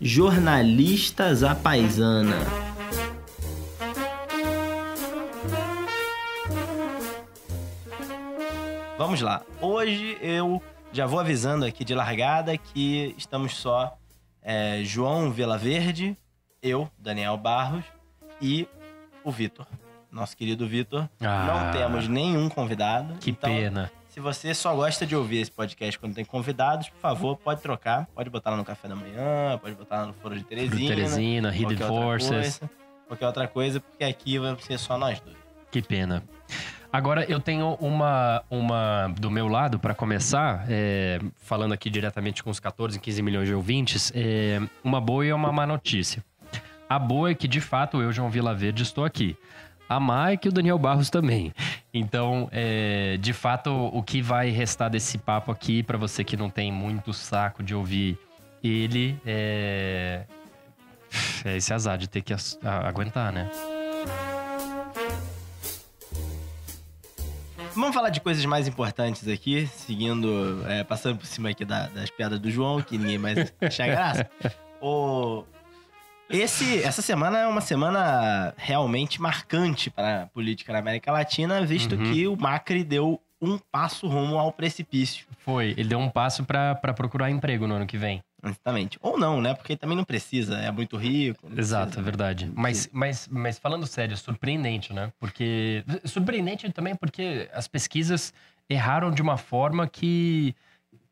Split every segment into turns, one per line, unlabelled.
Jornalistas à paisana. Vamos lá. Hoje eu já vou avisando aqui de largada que estamos só é, João Verde, eu, Daniel Barros e o Vitor. Nosso querido Vitor.
Ah.
Não temos nenhum convidado.
Que
então,
pena.
Se você só gosta de ouvir esse podcast quando tem convidados, por favor, pode trocar. Pode botar lá no Café da Manhã, pode botar lá no Foro de Teresina.
Teresina, Hidden Forces.
coisa, qualquer outra coisa, porque aqui vai ser só nós dois.
Que pena. Agora eu tenho uma, uma do meu lado para começar, é, falando aqui diretamente com os 14, 15 milhões de ouvintes, é, uma boa e uma má notícia. A boa é que de fato eu, João Vila Verde, estou aqui. A má é que o Daniel Barros também. Então, é, de fato, o que vai restar desse papo aqui, para você que não tem muito saco de ouvir ele, é, é esse azar de ter que aguentar, né?
Vamos falar de coisas mais importantes aqui, seguindo, é, passando por cima aqui da- das piadas do João, que ninguém mais acha graça. O, esse, essa semana é uma semana realmente marcante para a política na América Latina, visto
Uhum.
que o Macri deu um passo rumo ao precipício.
Foi, ele deu um passo pra procurar emprego no ano que vem.
Exatamente. Ou não, né? Porque também não precisa, é muito rico.
Exato,
precisa,
é verdade. Mas, mas, mas falando sério, surpreendente, né? Porque. Surpreendente também porque as pesquisas erraram de uma forma que,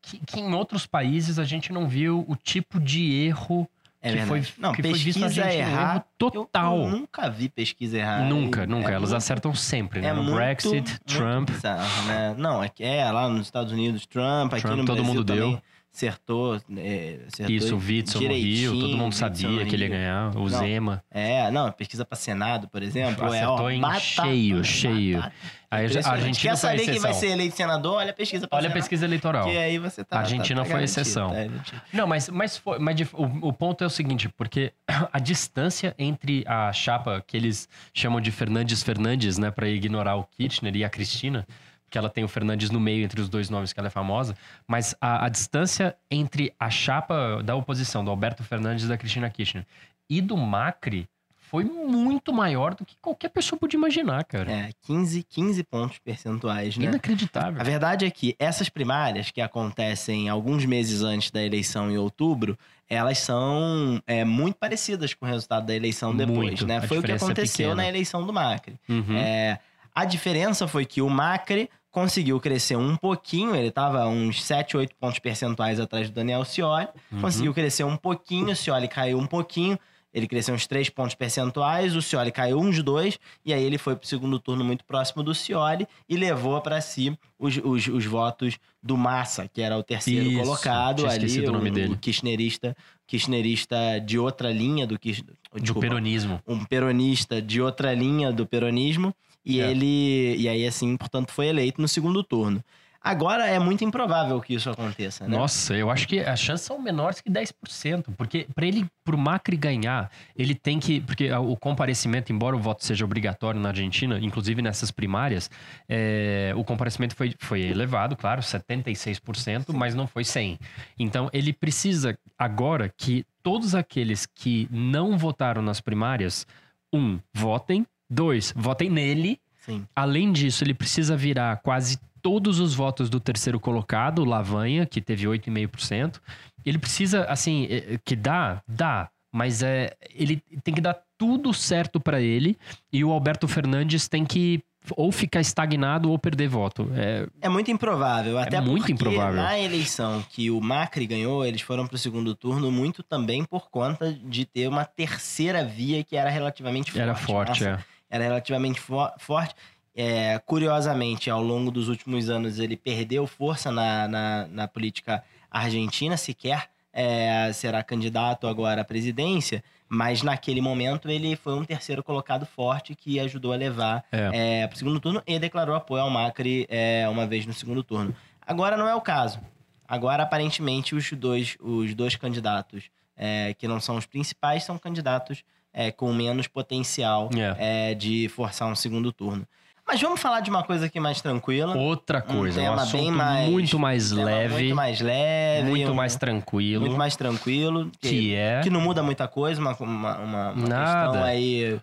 que, que em outros países a gente não viu o tipo de erro
É
que
verdade.
foi,
não,
que foi visto
pesquisa.
Um
errar.
erro
eu-
total.
Eu, nunca vi pesquisa errar.
nunca,
É
nunca. Elas
muito-
acertam sempre, né?
É
no
muito,
Brexit,
muito
Trump.
bizarro, né? Não, é, que é lá nos Estados Unidos, Trump, aqui
Trump,
no
todo
Brasil
mundo
também
deu.
Acertou, é, acertou
Isso, o Witzel no Rio, todo mundo sabia que ele ia ganhar. O
Não,
Zema.
É, não, pesquisa pra Senado, por exemplo, é
Acertou
ó,
em
batata,
cheio, cheio.
batata.
Aí a. Argentina
Quer saber quem vai
exceção.
ser eleito senador? Olha a pesquisa
Olha a pesquisa eleitoral.
Que aí você tá.
A Argentina
tá, tá
foi
garantido,
exceção.
tá.
Não, mas, mas, foi, mas o, o ponto é o seguinte, porque a distância entre a chapa que eles chamam de Fernandes Fernandes, né, para ignorar o Kirchner e a Cristina, que ela tem o Fernandes no meio entre os dois nomes que ela é famosa, mas a, a distância entre a chapa da oposição, do Alberto Fernandes e da Cristina Kirchner, e do Macri foi muito maior do que qualquer pessoa podia imaginar, cara.
É, 15, 15 pontos percentuais, né?
Inacreditável.
A verdade é que essas primárias que acontecem alguns meses antes da eleição em outubro, elas são é, muito parecidas com o resultado da eleição depois,
Muito.
né?
A
Foi o que
é
aconteceu
pequena.
na eleição do Macri.
Uhum.
É, a diferença foi que o Macri conseguiu crescer um pouquinho, ele estava uns 7, 8 pontos percentuais atrás do Daniel Scioli,
Uhum.
conseguiu crescer um pouquinho, o Scioli caiu um pouquinho, ele cresceu uns 3 pontos percentuais, o Scioli caiu uns 2, e aí ele foi pro segundo turno muito próximo do Scioli e levou para si os, os, os votos do Massa, que era o terceiro
Isso,
colocado ali,
o nome dele.
o kirchnerista, kirchnerista de outra linha do Kirchner,
Do
desculpa,
peronismo.
um peronista de outra linha do peronismo e
É.
ele e aí assim, portanto, foi eleito no segundo turno. Agora é muito improvável que isso aconteça, né?
Nossa, eu acho que as chances são menores que 10%, porque para ele, pro Macri ganhar, ele tem que, porque o comparecimento, embora o voto seja obrigatório na Argentina, inclusive nessas primárias, é, o comparecimento foi, foi elevado, claro, 76%, mas não foi 100. Então ele precisa agora que todos aqueles que não votaram nas primárias, um, votem, dois, votem nele.
Sim.
Além disso, ele precisa virar quase todos os votos do terceiro colocado, Lavanha, que teve 8,5%. Ele precisa, assim, é, é, que dá, dá, mas é, ele tem que dar tudo certo para ele e o Alberto Fernandes tem que ou ficar estagnado ou perder voto. É,
É muito improvável, até
muito
porque
improvável.
na eleição que o Macri ganhou, eles foram pro segundo turno muito também por conta de ter uma terceira via que era relativamente forte.
era forte,
Nossa,
é.
Era relativamente fo- forte. É, curiosamente, ao longo dos últimos anos, ele perdeu força na, na, na política argentina, sequer é, será candidato agora à presidência, mas naquele momento ele foi um terceiro colocado forte que ajudou a levar
É.
é, para o segundo turno e declarou apoio ao Macri é, uma vez no segundo turno. Agora não é o caso. Agora, aparentemente, os dois, os dois candidatos é, que não são os principais são candidatos é, com menos potencial
É.
é, de forçar um segundo turno. Mas vamos falar de uma coisa aqui mais tranquila.
Outra coisa, um,
tema
assunto
bem mais,
muito mais
um
leve,
Muito mais leve.
muito
um-
mais tranquilo,
muito mais tranquilo.
que é
que não muda muita coisa, uma, uma, uma, questão aí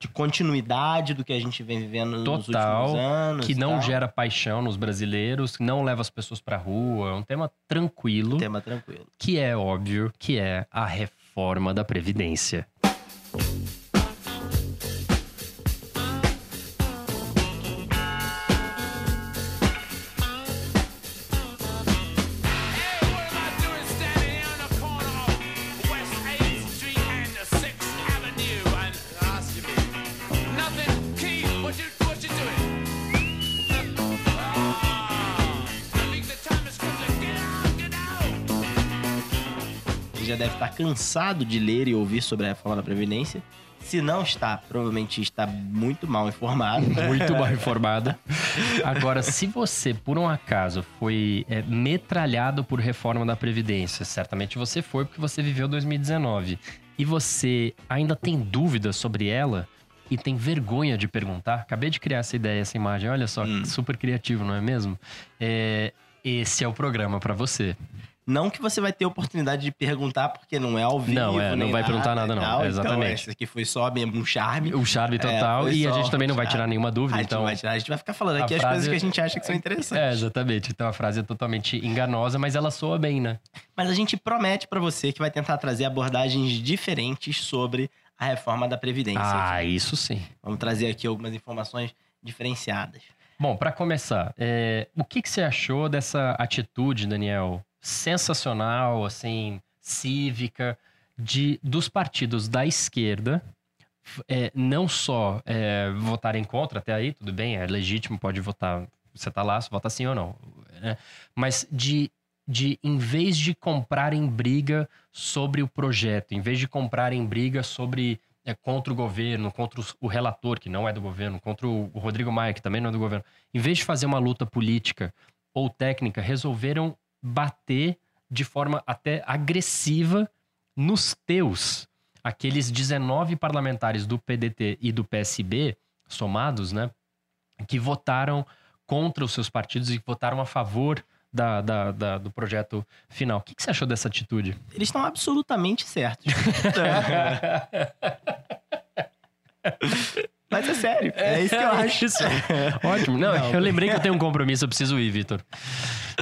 de continuidade do que a gente vem vivendo nos
Total,
últimos anos.
que não
tal.
gera paixão nos brasileiros, que não leva as pessoas pra rua, é um tema tranquilo,
Tema tranquilo.
que é óbvio, que é a reforma da previdência.
Cansado de ler e ouvir sobre a reforma da Previdência. Se não está, provavelmente está muito mal informado.
Muito mal informada. Agora, se você, por um acaso, foi é, metralhado por reforma da Previdência, certamente você foi porque você viveu 2019, e você ainda tem dúvidas sobre ela e tem vergonha de perguntar, acabei de criar essa ideia, essa imagem, olha só, super criativo, não é mesmo? É, esse é o programa pra você.
Não que você vai ter oportunidade de perguntar, porque não é ao vivo.
Não, é, não vai perguntar nada, não.
tal.
Exatamente.
Então, esse aqui foi só mesmo um charme.
O charme total,
foi
e a gente também não vai tirar nenhuma dúvida,
A gente,
então...
vai tirar, a gente vai ficar falando
a
aqui as
frase-
coisas que a gente acha que são interessantes.
É, exatamente. Então a frase é totalmente enganosa, mas ela soa bem, né?
Mas a gente promete pra você que vai tentar trazer abordagens diferentes sobre a reforma da Previdência.
Ah, isso sim.
Vamos trazer aqui algumas informações diferenciadas.
Bom, para começar, é, o que, que você achou dessa atitude, Daniel? Sensacional, assim, cívica, de dos partidos da esquerda é, não só é, votarem contra, até aí tudo bem, é legítimo, pode votar, você tá lá, você vota sim ou não, né? mas de, de, em vez de comprarem briga sobre o projeto, em vez de comprarem briga sobre é, contra o governo, contra o relator, que não é do governo, contra o Rodrigo Maia, que também não é do governo, em vez de fazer uma luta política ou técnica, resolveram bater de forma até agressiva nos teus. Aqueles 19 parlamentares do PDT e do PSB, somados, né? Que votaram contra os seus partidos e votaram a favor da, da- da- do projeto final. O que, que você achou dessa atitude?
Eles estão absolutamente certos. Mas é sério, é isso que eu acho.
Ótimo. Não,
Não.
eu lembrei que eu tenho um compromisso, eu preciso ir, Vitor.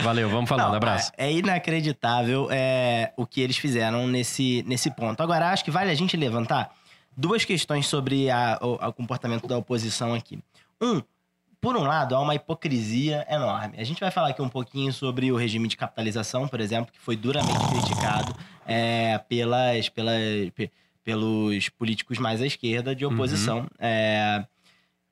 Valeu, vamos falando.
Não,
Abraço.
É é inacreditável é, o que eles fizeram nesse, nesse ponto. Agora, acho que vale a gente levantar duas questões sobre a- o, o comportamento da oposição aqui. Um, por um lado, há uma hipocrisia enorme. A gente vai falar aqui um pouquinho sobre o regime de capitalização, por exemplo, que foi duramente criticado é, pelas, pelas, pe- pelos políticos mais à esquerda de oposição. É,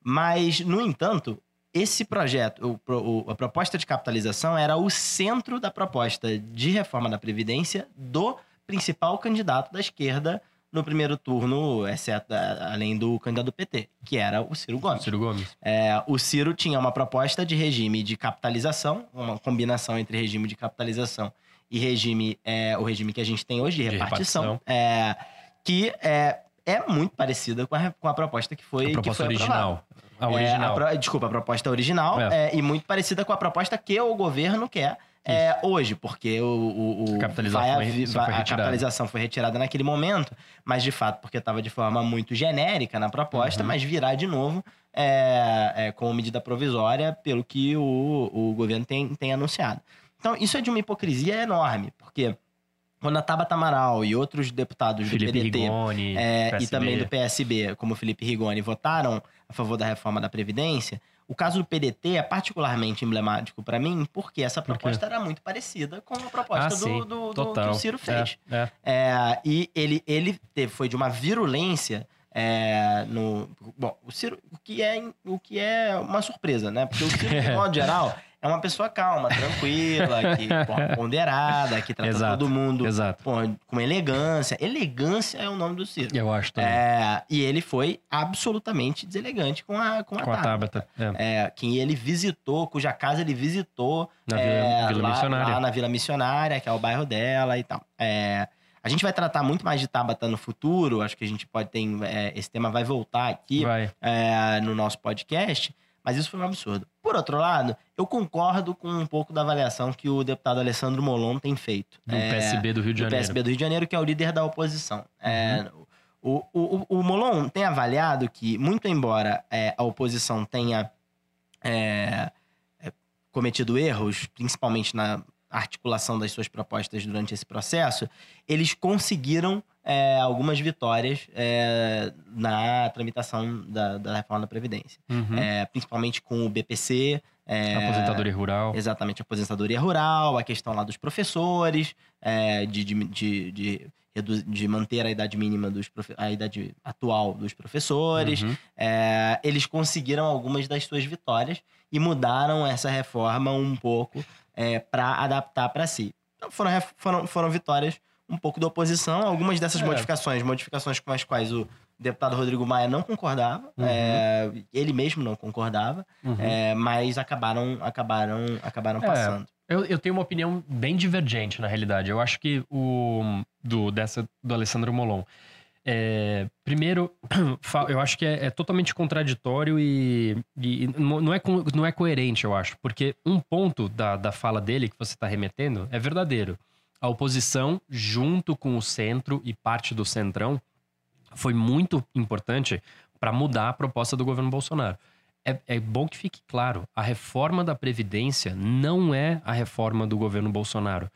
mas, no entanto, esse projeto, o o- a proposta de capitalização era o centro da proposta de reforma da Previdência do principal candidato da esquerda no primeiro turno, exceto além do candidato do PT, que era o Ciro Gomes.
Ciro Gomes.
É, o Ciro tinha uma proposta de regime de capitalização, uma combinação entre regime de capitalização e regime, é, o regime que a gente tem hoje de
De
repartição, é, que é, é muito parecida com a, com a proposta que foi
A proposta
que foi
original.
aprovada.
A
É,
original.
a pro- desculpa, a proposta original
É.
é, e muito parecida com a proposta que o governo quer é, hoje, porque o, o, o-
A capitalização
vai
foi-
vai- a
retirada.
capitalização foi retirada naquele momento, mas de fato porque estava de forma muito genérica na proposta,
Uhum.
mas virá de novo é, é, como medida provisória pelo que o, o governo tem, tem anunciado. Então isso é de uma hipocrisia enorme, porque quando a Tabata Amaral e outros deputados do
Felipe
PDT
Rigoni.
é, e também do PSB, como o Felipe Rigoni, votaram a favor da reforma da Previdência, o caso do PDT é particularmente emblemático para mim, porque essa
Por
proposta era muito parecida com a proposta
Ah,
do, do- do- que o Ciro fez.
É, é.
É, e ele, ele teve, foi de uma virulência é, no. Bom, o Ciro, o que, é, o que é uma surpresa, né? Porque o Ciro, de modo geral, é uma pessoa calma, tranquila, que, pô, ponderada, que trata
Exato,
todo mundo pô, com elegância. Elegância é o nome do Ciro.
Eu acho também.
É, e ele foi absolutamente deselegante com a, com a,
com a
Tabata.
Tabata. É.
É, quem ele visitou, cuja casa ele visitou
Na
é,
Vila, Vila
lá,
Missionária.
lá na Vila Missionária, que é o bairro dela e tal. É, A gente vai tratar muito mais de Tabata no futuro, acho que a gente pode ter. é, esse tema vai voltar aqui
Vai.
no nosso podcast, mas isso foi um absurdo. Por outro lado, eu concordo com um pouco da avaliação que o deputado Alessandro Molon tem feito.
Do
É,
PSB do Rio de
do
Janeiro. Uhum.
PSB do Rio de Janeiro, que é o líder da oposição. É, o, o, o, o Molon tem avaliado que, muito embora é, a oposição tenha é, é, cometido erros, principalmente na articulação das suas propostas durante esse processo, eles conseguiram é, algumas vitórias é, na tramitação da, da reforma da Previdência.
Uhum.
É, principalmente com o BPC. é,
Aposentadoria rural.
Exatamente, a aposentadoria rural, a questão lá dos professores, é, de, de, de, de, de manter a idade mínima dos a idade atual dos professores.
Uhum.
É, eles conseguiram algumas das suas vitórias e mudaram essa reforma um pouco para adaptar para si. Então foram, foram, foram vitórias um pouco da oposição. Algumas dessas
É.
modificações, modificações com as quais o deputado Rodrigo Maia não concordava,
Uhum.
é, ele mesmo não concordava.
Uhum.
É, mas acabaram, acabaram, acabaram
É.
passando.
Eu, eu tenho uma opinião bem divergente, na realidade. Eu acho que o do, dessa, do Alessandro Molon. é, primeiro, eu acho que é, é totalmente contraditório e, e não é, não é coerente, eu acho. Porque um ponto da, da fala dele que você está remetendo é verdadeiro. A oposição, junto com o centro e parte do centrão, foi muito importante para mudar a proposta do governo Bolsonaro. É, é bom que fique claro: a reforma da Previdência não é a reforma do governo Bolsonaro.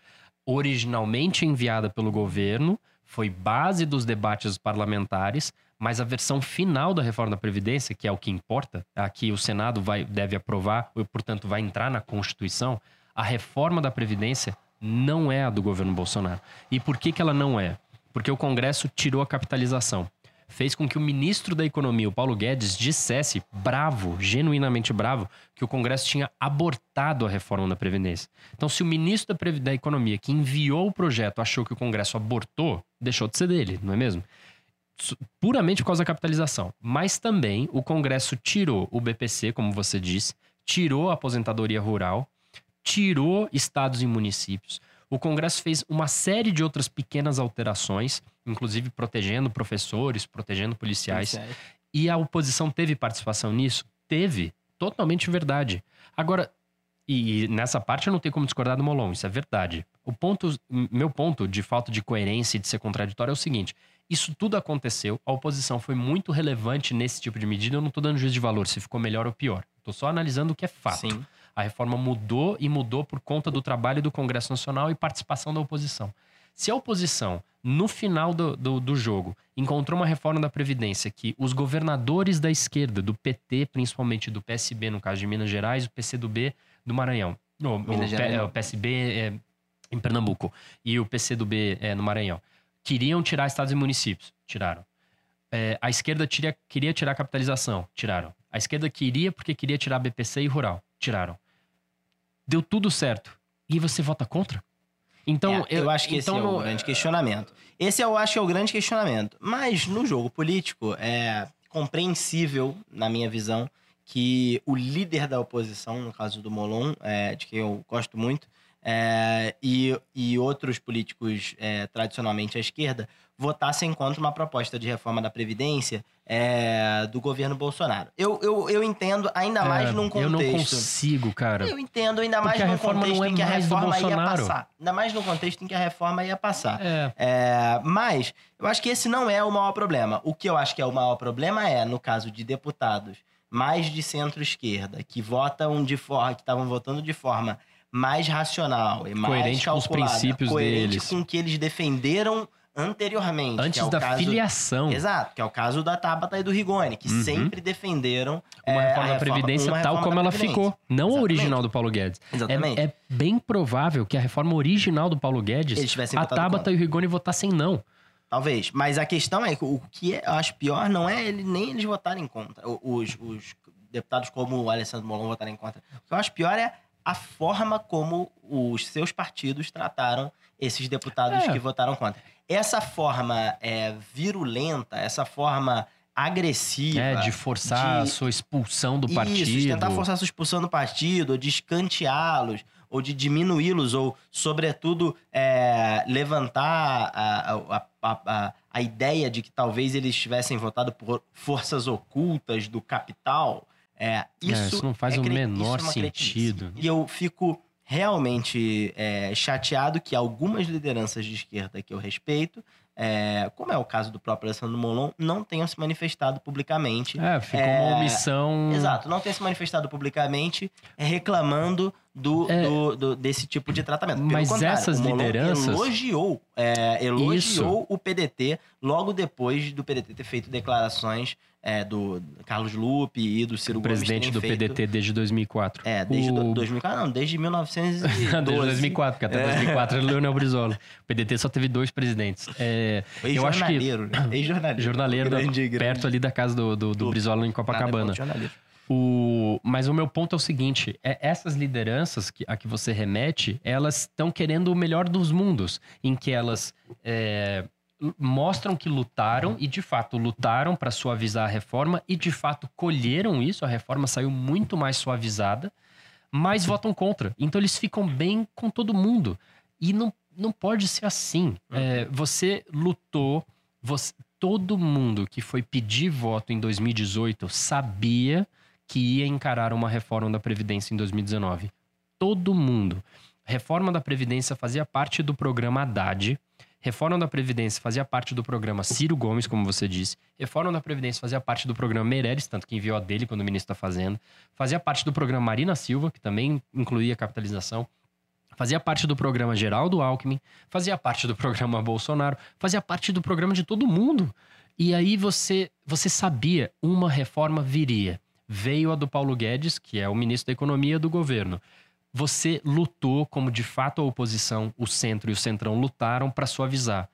Originalmente enviada pelo governo, foi base dos debates parlamentares, mas a versão final da reforma da Previdência, que é o que importa, a que o Senado vai, deve aprovar, e, portanto, vai entrar na Constituição, a reforma da Previdência não é a do governo Bolsonaro. E por que, que ela não é? Porque o Congresso tirou a capitalização fez com que o ministro da Economia, o Paulo Guedes, dissesse, bravo, genuinamente bravo, que o Congresso tinha abortado a reforma da Previdência. Então, se o ministro da, da Economia, que enviou o projeto, achou que o Congresso abortou, deixou de ser dele, não é mesmo? Puramente por causa da capitalização. Mas também o Congresso tirou o BPC, como você disse, tirou a aposentadoria rural, tirou estados e municípios. O Congresso fez uma série de outras pequenas alterações, inclusive protegendo professores, protegendo policiais. E a oposição teve participação nisso? Teve. Totalmente verdade. Agora, e nessa parte eu não tenho como discordar do Molon, isso é verdade. O ponto, meu ponto de falta de coerência e de ser contraditório é o seguinte: isso tudo aconteceu, a oposição foi muito relevante nesse tipo de medida. Eu não tô dando juízo de valor se ficou melhor ou pior. Tô só analisando o que é fato.
Sim.
A reforma mudou e mudou por conta do trabalho do Congresso Nacional e participação da oposição. Se a oposição, no final do, do, do jogo, encontrou uma reforma da Previdência que os governadores da esquerda, do PT, principalmente do PSB, no caso de Minas Gerais, o PCdoB do Maranhão, o, o,
Minas Gerais
é,
não.
o PSB é, em Pernambuco e o PCdoB é, no Maranhão, queriam tirar estados e municípios, tiraram. É, a esquerda tiria- queria tirar a capitalização, tiraram. A esquerda queria porque queria tirar BPC e rural, tiraram. Deu tudo certo. E você vota contra? Então,
É, eu, acho que
então
esse é o
não-
grande questionamento. Esse eu acho que é o grande questionamento. Mas no jogo político, é compreensível, na minha visão, que o líder da oposição, no caso do Molon, é, de quem eu gosto muito, é, e, e outros políticos é, tradicionalmente à esquerda, votassem contra uma proposta de reforma da Previdência é, do governo Bolsonaro. Eu, eu, eu entendo, ainda mais
É,
num
Eu não
contexto.
consigo, cara.
Eu entendo, ainda mais
Porque
num contexto
é
em que a
mais
reforma ia passar. Ainda mais no contexto em que a reforma ia passar.
É.
É, mas eu acho que esse não é o maior problema. O que eu acho que é o maior problema é, no caso de deputados mais de centro-esquerda, que votam de forma, que estavam votando de forma mais racional e mais
Coerente com os
calculada,
princípios
coerente
deles.
com o que eles defenderam anteriormente.
Antes
é
da
caso-
filiação.
Exato, que é o caso da Tabata e do Rigoni, que
Uhum.
sempre defenderam
Uma
é,
reforma
a
da Previdência
uma
tal
reforma
como ela ficou. Não a
Exatamente.
original do Paulo Guedes.
Exatamente.
É, é bem provável que a reforma original do Paulo Guedes, a Tabata
contra.
e o Rigoni votassem não.
Talvez. Mas a questão é que o que eu acho pior não é ele, nem eles votarem contra. Os, os deputados como o Alessandro Molon votarem contra. O que eu acho pior é a forma como os seus partidos trataram esses deputados
É.
que votaram contra. Essa forma é, virulenta, essa forma agressiva.
É, de forçar
de-
a sua expulsão do partido.
Isso, de tentar forçar a sua expulsão do partido, ou de escanteá-los, ou de diminuí-los, ou, sobretudo, é, levantar a, a, a, a, ideia de que talvez eles tivessem votado por forças ocultas do capital. É, isso,
isso não faz
é
o menor
é
sentido.
E eu fico realmente é, chateado que algumas lideranças de esquerda que eu respeito, é, como é o caso do próprio Alessandro Molon, não tenham se manifestado publicamente.
É, ficou
É,
uma omissão.
Exato, não tenham se manifestado publicamente reclamando do,
É.
do- do- desse tipo de tratamento. Pelo
Mas essas
o
lideranças-
elogiou, é, elogiou
Isso.
o PDT logo depois do PDT ter feito declarações é, do Carlos Lupe e do Ciro Gomes
presidente do
feito-
PDT desde 2004.
É, desde
O-
do- 2004, não, desde 1912.
Desde 2004, porque até
É.
2004 ele Leonel Brizola. O PDT só teve dois presidentes. É, eu acho que
né? Ex-jornaleiro.
jornaleiro da-
Grande, grande.
perto ali da casa do, do, do
Do-
Brizola em
Nada
Copacabana.
jornaleiro.
O, mas o meu ponto é o seguinte: é, essas lideranças que, a que você remete, elas estão querendo o melhor dos mundos, em que elas é, mostram que lutaram e de fato lutaram para suavizar a reforma e de fato colheram isso. A reforma saiu muito mais suavizada, mas votam contra. Então eles ficam bem com todo mundo e não, não pode ser assim. É, você lutou, você- todo mundo que foi pedir voto em 2018 sabia que ia encarar uma reforma da Previdência em 2019. Todo mundo. Reforma da Previdência fazia parte do programa Haddad. Reforma da Previdência fazia parte do programa Ciro Gomes, como você disse. Reforma da Previdência fazia parte do programa Meirelles, tanto que enviou a dele quando o ministro está fazendo. Fazia parte do programa Marina Silva, que também incluía capitalização. Fazia parte do programa Geraldo Alckmin. Fazia parte do programa Bolsonaro. Fazia parte do programa de todo mundo. E aí você, você sabia, uma reforma viria. Veio a do Paulo Guedes, que é o ministro da Economia do governo. Você lutou como de fato a oposição, o centro e o centrão lutaram para suavizar.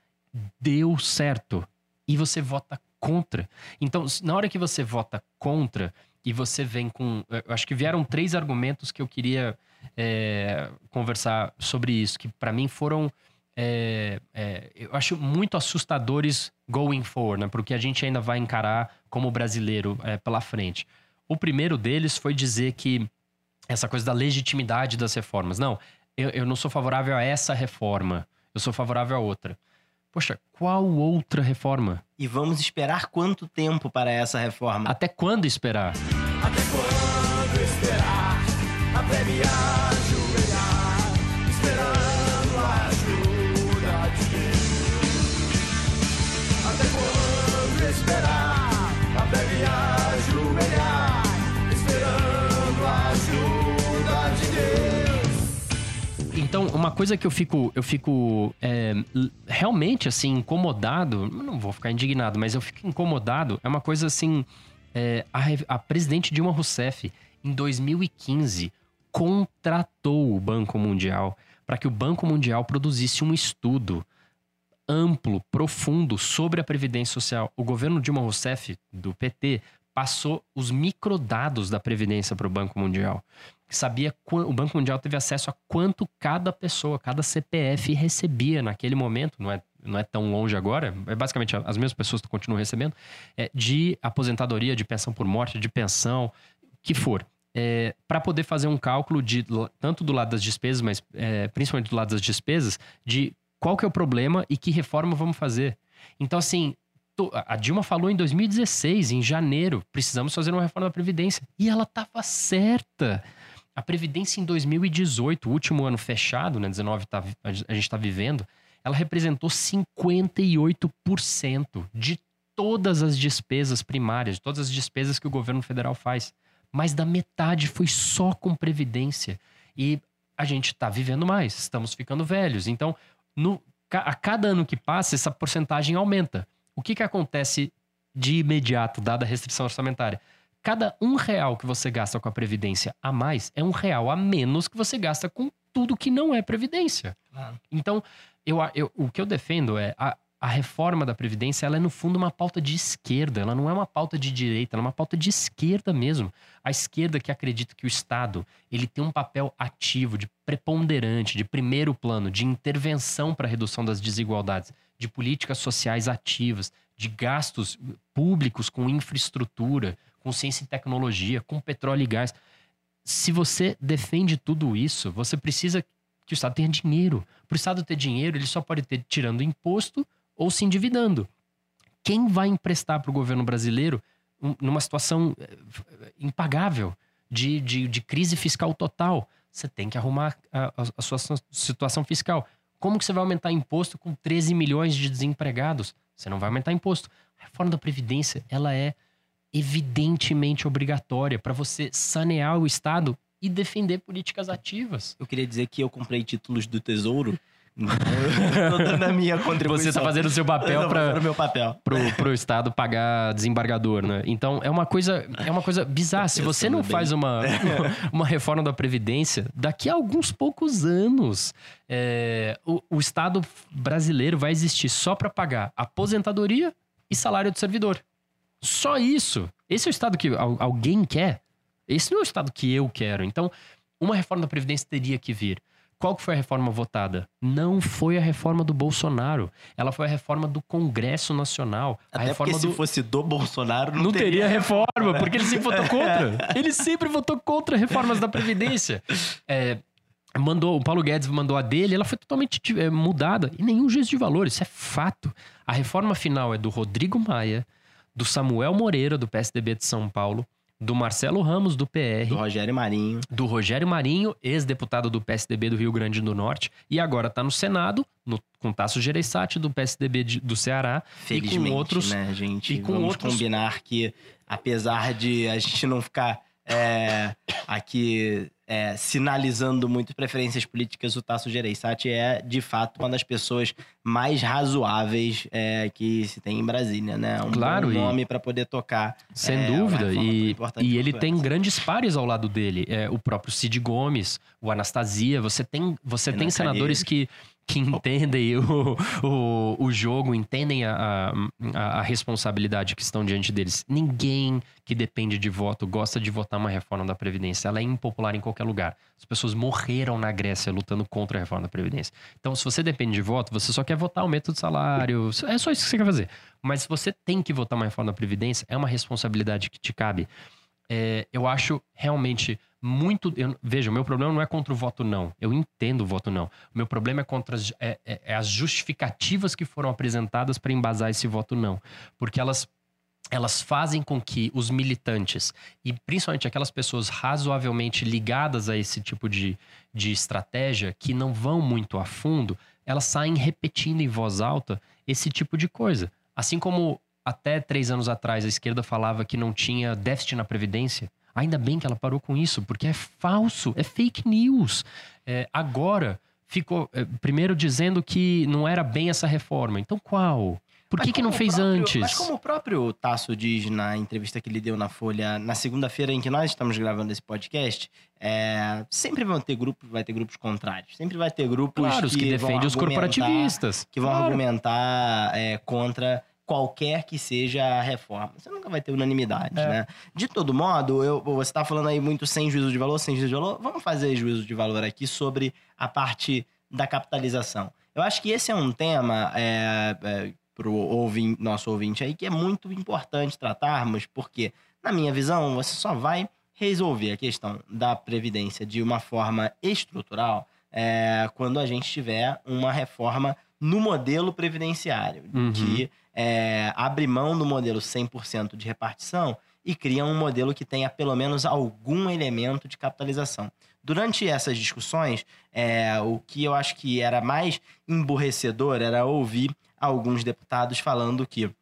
Deu certo. E você vota contra. Então, na hora que você vota contra e você vem com. Eu acho que vieram três argumentos que eu queria é, conversar sobre isso, que para mim foram. é, é, eu acho muito assustadores going forward, né? Porque a gente ainda vai encarar como brasileiro é, pela frente. O primeiro deles foi dizer que essa coisa da legitimidade das reformas. Não, eu, eu não sou favorável a essa reforma, eu sou favorável a outra. Poxa, qual outra reforma?
E vamos esperar quanto tempo para essa reforma?
Até quando esperar?
Até quando esperar a premia
Então, uma coisa que eu fico, eu fico é, realmente assim incomodado, não vou ficar indignado, mas eu fico incomodado. É uma coisa assim, é, a, a presidente Dilma Rousseff em 2015 contratou o Banco Mundial para que o Banco Mundial produzisse um estudo amplo, profundo sobre a previdência social. O governo Dilma Rousseff do PT passou os microdados da previdência para o Banco Mundial sabia o Banco Mundial teve acesso a quanto cada pessoa, cada CPF recebia naquele momento, não é, não é tão longe agora, é basicamente as mesmas pessoas que continuam recebendo, é, de aposentadoria, de pensão por morte, de pensão, que for. para poder fazer um cálculo de tanto do lado das despesas, mas é, principalmente do lado das despesas, de qual que é o problema e que reforma vamos fazer. Então, assim, a Dilma falou em 2016, em janeiro, precisamos fazer uma reforma da Previdência. E ela estava certa. A Previdência em 2018, o último ano fechado, né? 19 tá, a gente está vivendo, ela representou 58% de todas as despesas primárias, de todas as despesas que o governo federal faz. Mais da metade foi só com Previdência. E a gente está vivendo mais, estamos ficando velhos. Então, no- a cada ano que passa, essa porcentagem aumenta. O que, que acontece de imediato, dada a restrição orçamentária? Cada um real que você gasta com a Previdência a mais é um real a menos que você gasta com tudo que não é Previdência.
Claro.
Então, eu, eu- o que eu defendo é a, a reforma da Previdência, ela é no fundo uma pauta de esquerda, ela não é uma pauta de direita, ela é uma pauta de esquerda mesmo. A esquerda que acredita que o Estado ele tem um papel ativo, de preponderante, de primeiro plano, de intervenção para a redução das desigualdades, de políticas sociais ativas, de gastos públicos com infraestrutura, com ciência e tecnologia, com petróleo e gás se você defende tudo isso, você precisa que o Estado tenha dinheiro. Para o Estado ter dinheiro, ele só pode ter tirando imposto ou se endividando. Quem vai emprestar para o governo brasileiro um- numa situação eh, impagável de, de, de crise fiscal total? Você tem que arrumar a, a- a sua situação fiscal. Como que você vai aumentar imposto com 13 milhões de desempregados? Você não vai aumentar imposto. A reforma da Previdência, ela é evidentemente obrigatória para você sanear o Estado e defender políticas ativas.
Eu queria dizer que eu comprei títulos do Tesouro. Tô dando a minha contribuição.
Você tá fazendo o seu papel para
o meu papel.
pro, pro Estado pagar desembargador, né? Então é uma coisa, é uma coisa bizarra. Se você não faz uma, uma reforma da Previdência, daqui a alguns poucos anos, é, o, o Estado brasileiro vai existir só para pagar aposentadoria e salário do servidor. Só isso. Esse é o Estado que al- alguém quer. Esse não é o Estado que eu quero. Então, uma reforma da Previdência teria que vir. Qual que foi a reforma votada? Não foi a reforma do Bolsonaro. Ela foi a reforma do Congresso Nacional. a
Até
reforma
porque
do...
se fosse do Bolsonaro, não,
Não teria reforma, porque ele sempre votou contra. Ele sempre votou contra reformas da Previdência. É, mandou, o Paulo Guedes mandou a dele, ela foi totalmente é, mudada. E nenhum juízo de valor, isso é fato. A reforma final é do Rodrigo Maia, do Samuel Moreira, do PSDB de São Paulo, do Marcelo Ramos, do PR,
Do Rogério Marinho.
do Rogério Marinho, ex-deputado do PSDB do Rio Grande do Norte, e agora tá no Senado, no, com Tasso Gereissati, do PSDB de- do Ceará,
Felizmente,
e com outros
né, gente?
e com
Vamos
outros-
combinar que, apesar de a gente não ficar é, aqui é, sinalizando muito preferências políticas, o Tasso Gereissati é, de fato, uma das pessoas mais razoáveis é, que se tem em Brasília, né? Um
Claro,
nome para poder tocar.
Sem
é,
dúvida. E, e ele tem grandes pares ao lado dele. É, o próprio Cid Gomes, o Anastasia. Você tem, você
Renan
tem senadores que, que entendem o, o, o jogo, entendem a, a, a responsabilidade que estão diante deles. Ninguém que depende de voto gosta de votar uma reforma da Previdência. Ela é impopular em qualquer lugar. As pessoas morreram na Grécia lutando contra a reforma da Previdência. Então, se você depende de voto, você só quer votar aumento de salário. É só isso que você quer fazer. Mas se você tem que votar uma reforma da Previdência, é uma responsabilidade que te cabe. É, eu acho realmente muito. eu- veja, o meu problema não é contra o voto não. Eu entendo o voto não. O meu problema é contra as, é- é- é as justificativas que foram apresentadas para embasar esse voto não. Porque elas, elas fazem com que os militantes, e principalmente aquelas pessoas razoavelmente ligadas a esse tipo de, de estratégia, que não vão muito a fundo, elas saem repetindo em voz alta esse tipo de coisa. Assim como até três anos atrás a esquerda falava que não tinha déficit na Previdência. Ainda bem que ela parou com isso, porque é falso, é fake news. É, agora, ficou é, primeiro dizendo que não era bem essa reforma. Então qual? Por que, que não fez
próprio-
antes?
Mas como o próprio Tasso diz na entrevista que ele deu na Folha, na segunda-feira em que nós estamos gravando esse podcast, é, sempre vão ter grupos, vai ter grupos contrários. Sempre vai ter grupos
Claro, que,
vão
defendem os corporativistas.
Que vão
Claro.
argumentar é, contra qualquer que seja a reforma. Você nunca vai ter unanimidade,
É.
né? De todo modo, eu, você está falando aí muito sem juízo de valor, sem juízo de valor. Vamos fazer juízo de valor aqui sobre a parte da capitalização. Eu acho que esse é um tema é, é, para o nosso ouvinte aí que é muito importante tratarmos, porque, na minha visão, você só vai resolver a questão da previdência de uma forma estrutural é, quando a gente tiver uma reforma no modelo previdenciário,
Uhum.
que é, abre mão do modelo 100% de repartição e cria um modelo que tenha pelo menos algum elemento de capitalização. Durante essas discussões, é, o que eu acho que era mais emburrecedor era ouvir alguns deputados falando que o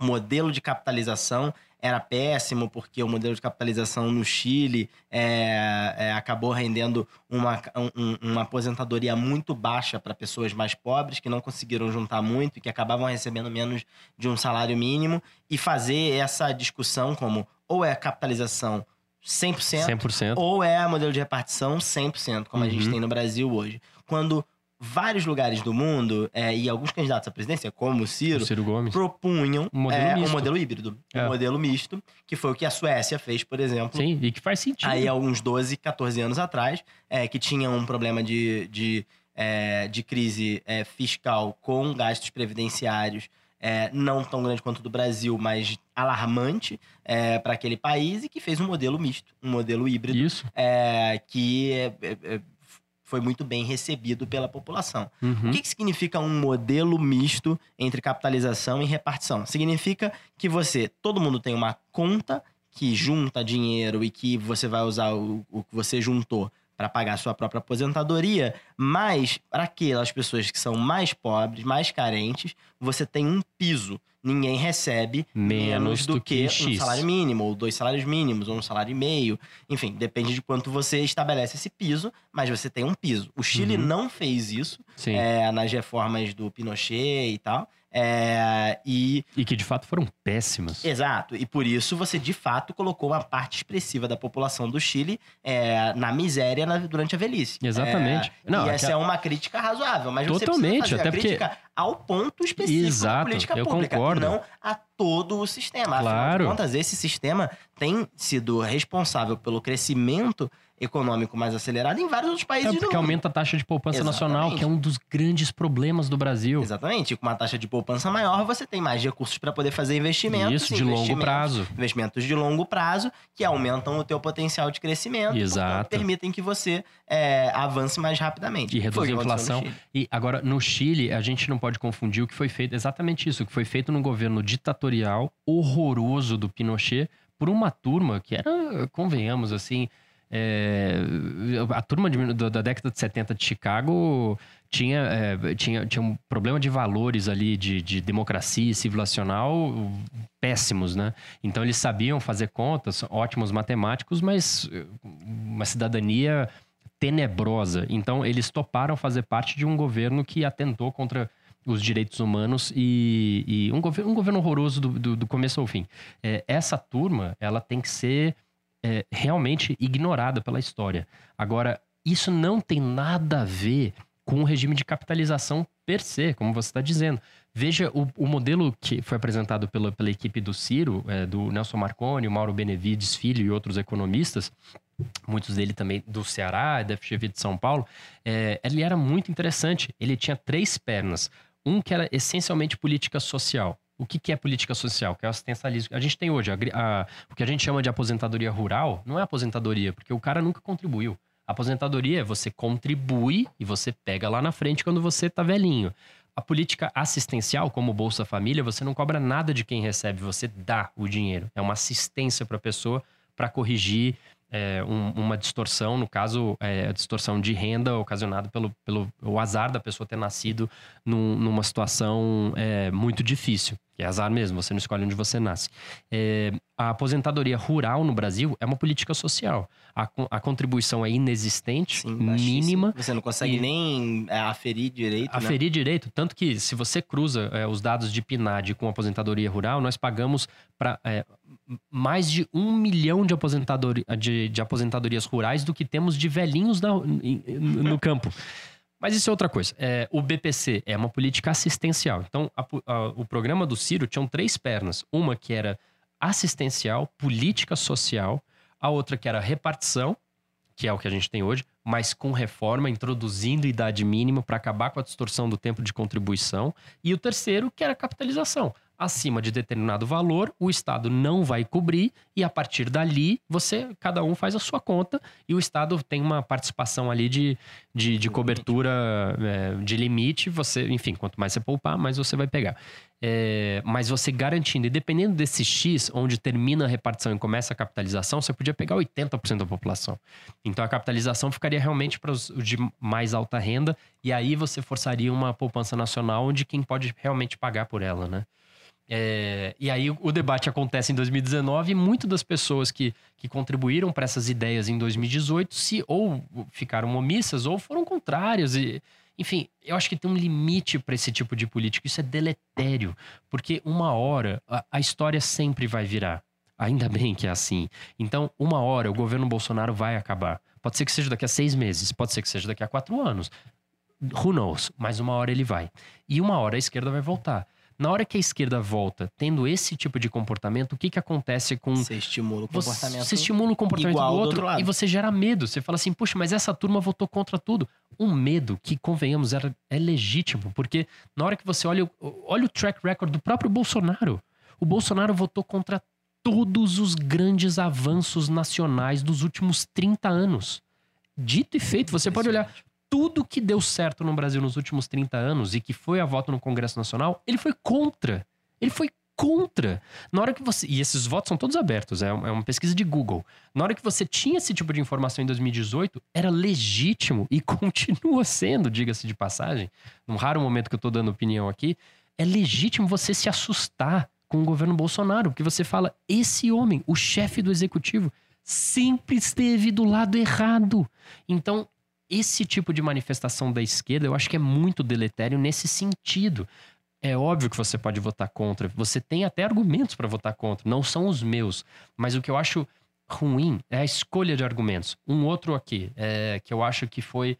modelo de capitalização era péssimo, porque o modelo de capitalização no Chile é, é, acabou rendendo uma, um- uma aposentadoria muito baixa para pessoas mais pobres, que não conseguiram juntar muito e que acabavam recebendo menos de um salário mínimo, e fazer essa discussão como ou é capitalização 100%,
100%.
ou é modelo de repartição 100%, como a gente
Uhum.
tem no Brasil hoje. Quando vários lugares do mundo é, e alguns candidatos à presidência, como o Ciro,
O Ciro Gomes.
propunham
Um modelo
é, um modelo híbrido,
É.
um modelo misto, que foi o que a Suécia fez, por exemplo,
Sim, e que faz sentido.
aí há uns 12, 14 anos atrás, é, que tinha um problema de, de, é, de crise é, fiscal com gastos previdenciários é, não tão grande quanto o do Brasil, mas alarmante para aquele país e que fez um modelo misto, um modelo híbrido
Isso.
é, que é, é, é, foi muito bem recebido pela população.
Uhum.
O que, que significa um modelo misto entre capitalização e repartição? Significa que você, todo mundo tem uma conta que junta dinheiro e que você vai usar o, o que você juntou para pagar a sua própria aposentadoria, mas para aquelas pessoas que são mais pobres, mais carentes, você tem um piso. Ninguém recebe
Menos
do,
do
que,
que
um salário mínimo, ou dois salários mínimos, ou um salário e meio. Enfim, depende de quanto você estabelece esse piso, mas você tem um piso. O Chile
Uhum.
não fez isso é, nas reformas do Pinochet e tal. É, e
E que de fato foram péssimas.
Exato, e por isso você de fato colocou uma parte expressiva da população do Chile é, na miséria na- durante a velhice.
Exatamente.
É,
Não,
e essa
a-
é uma crítica razoável, mas você
Totalmente,
precisa fazer
até
a
porque-
crítica ao ponto específico
Exato,
da política
eu
pública,
concordo.
não a todo o sistema. Afinal
Claro.
de contas, esse sistema tem sido responsável pelo crescimento econômico mais acelerado em vários outros países
É
do
porque
mundo.
aumenta a taxa de poupança
Exatamente.
nacional, que é um dos grandes problemas do Brasil.
Exatamente, e com uma taxa de poupança maior, você tem mais recursos para poder fazer investimentos.
Isso, de longo
investimentos-
prazo.
investimentos de longo prazo que aumentam o teu potencial de crescimento e,
Exato.
portanto, permitem que você é, avance mais rapidamente.
E reduz a inflação. E agora, no Chile, a gente não pode confundir o que foi feito, exatamente isso, o que foi feito no governo ditatorial horroroso do Pinochet por uma turma que era, convenhamos assim, é, a turma de- da, da década de 70 de Chicago tinha, é, tinha, tinha um problema de valores ali, de, de democracia e péssimos, né? Então eles sabiam fazer contas, ótimos matemáticos, mas uma cidadania tenebrosa. Então, eles toparam fazer parte de um governo que atentou contra os direitos humanos e, e um, governo, um governo horroroso do, do, do começo ao fim. É, essa turma, ela tem que ser é, realmente ignorada pela história. Agora, isso não tem nada a ver com o regime de capitalização per se, como você está dizendo. Veja o, o modelo que foi apresentado pela, pela equipe do Ciro, é, do Nelson Marconi, o Mauro Benevides Filho e outros economistas, muitos dele também do Ceará, da FGV de São Paulo, é, ele era muito interessante. Ele tinha três pernas. Um que era essencialmente política social. O que, que é política social? Que é o assistencialismo. A gente tem hoje a a- o que a gente chama de aposentadoria rural, não é aposentadoria, porque o cara nunca contribuiu. Aposentadoria é você contribui e você pega lá na frente quando você tá velhinho. A política assistencial, como Bolsa Família, você não cobra nada de quem recebe, você dá o dinheiro. É uma assistência para a pessoa para corrigir é, um- uma distorção, no caso, é, a distorção de renda ocasionada pelo, pelo o azar da pessoa ter nascido num- numa situação é, muito difícil. É azar mesmo, você não escolhe onde você nasce. É, a aposentadoria rural no Brasil é uma política social. A, a contribuição é inexistente,
Sim,
mínima.
Você não consegue
E-
nem é, aferir direito, né?
Aferir direito, tanto que se você cruza é, os dados de PNAD com aposentadoria rural, nós pagamos para mais de um milhão de, de, de aposentadorias rurais do que temos de velhinhos na- no campo. Mas isso é outra coisa. É, o BPC é uma política assistencial. Então, a a- o programa do Ciro tinha três pernas. Uma que era assistencial, política social. A outra que era repartição, que é o que a gente tem hoje, mas com reforma, introduzindo idade mínima para acabar com a distorção do tempo de contribuição. E o terceiro, que era capitalização. Acima de determinado valor, o Estado não vai cobrir e a partir dali, você, cada um faz a sua conta e o Estado tem uma participação ali de, de, de cobertura é, de limite. Você, enfim, quanto mais você poupar, mais você vai pegar. É, mas você garantindo, e dependendo desse X, onde termina a repartição e começa a capitalização, você podia pegar 80% da população. Então a capitalização ficaria realmente para os de mais alta renda, e aí você forçaria uma poupança nacional onde quem pode realmente pagar por ela, né? É, e aí o, debate acontece em 2019 e muitas das pessoas que, que contribuíram para essas ideias em 2018 se ou ficaram omissas ou foram contrárias. E, enfim, eu acho que tem um limite para esse tipo de política. Isso é deletério, porque uma hora a, a história sempre vai virar. Ainda bem que é assim. Então, uma hora o governo Bolsonaro vai acabar. Pode ser que seja daqui a seis meses, pode ser que seja daqui a quatro anos. Who knows? Mas uma hora ele vai. E uma hora a esquerda vai voltar. Na hora que a esquerda volta tendo esse tipo de comportamento, o que, que acontece com.
Você estimula o comportamento.
você estimula o comportamento do
do
outro,
outro lado.
e você gera medo. Você fala assim, puxa, mas essa turma votou contra tudo. Um medo que, convenhamos, era, é legítimo, porque na hora que você olha, olha o track record do próprio Bolsonaro. O Bolsonaro votou contra todos os grandes avanços nacionais dos últimos 30 anos. Dito e feito, você pode olhar tudo que deu certo no Brasil nos últimos 30 anos e que foi a voto no Congresso Nacional, ele foi contra. Ele foi contra. Na hora que você. E esses votos são todos abertos, é uma é uma pesquisa de Google. Na hora que você tinha esse tipo de informação em 2018, era legítimo e continua sendo, diga-se de passagem, num raro momento que eu tô dando opinião aqui, é legítimo você se assustar com o governo Bolsonaro, porque você fala: esse homem, o chefe do executivo, sempre esteve do lado errado. Então, esse tipo de manifestação da esquerda eu acho que é muito deletério nesse sentido. É óbvio que você pode votar contra, você tem até argumentos para votar contra, não são os meus, mas o que eu acho ruim é a escolha de argumentos. Um outro aqui, é, que eu acho que foi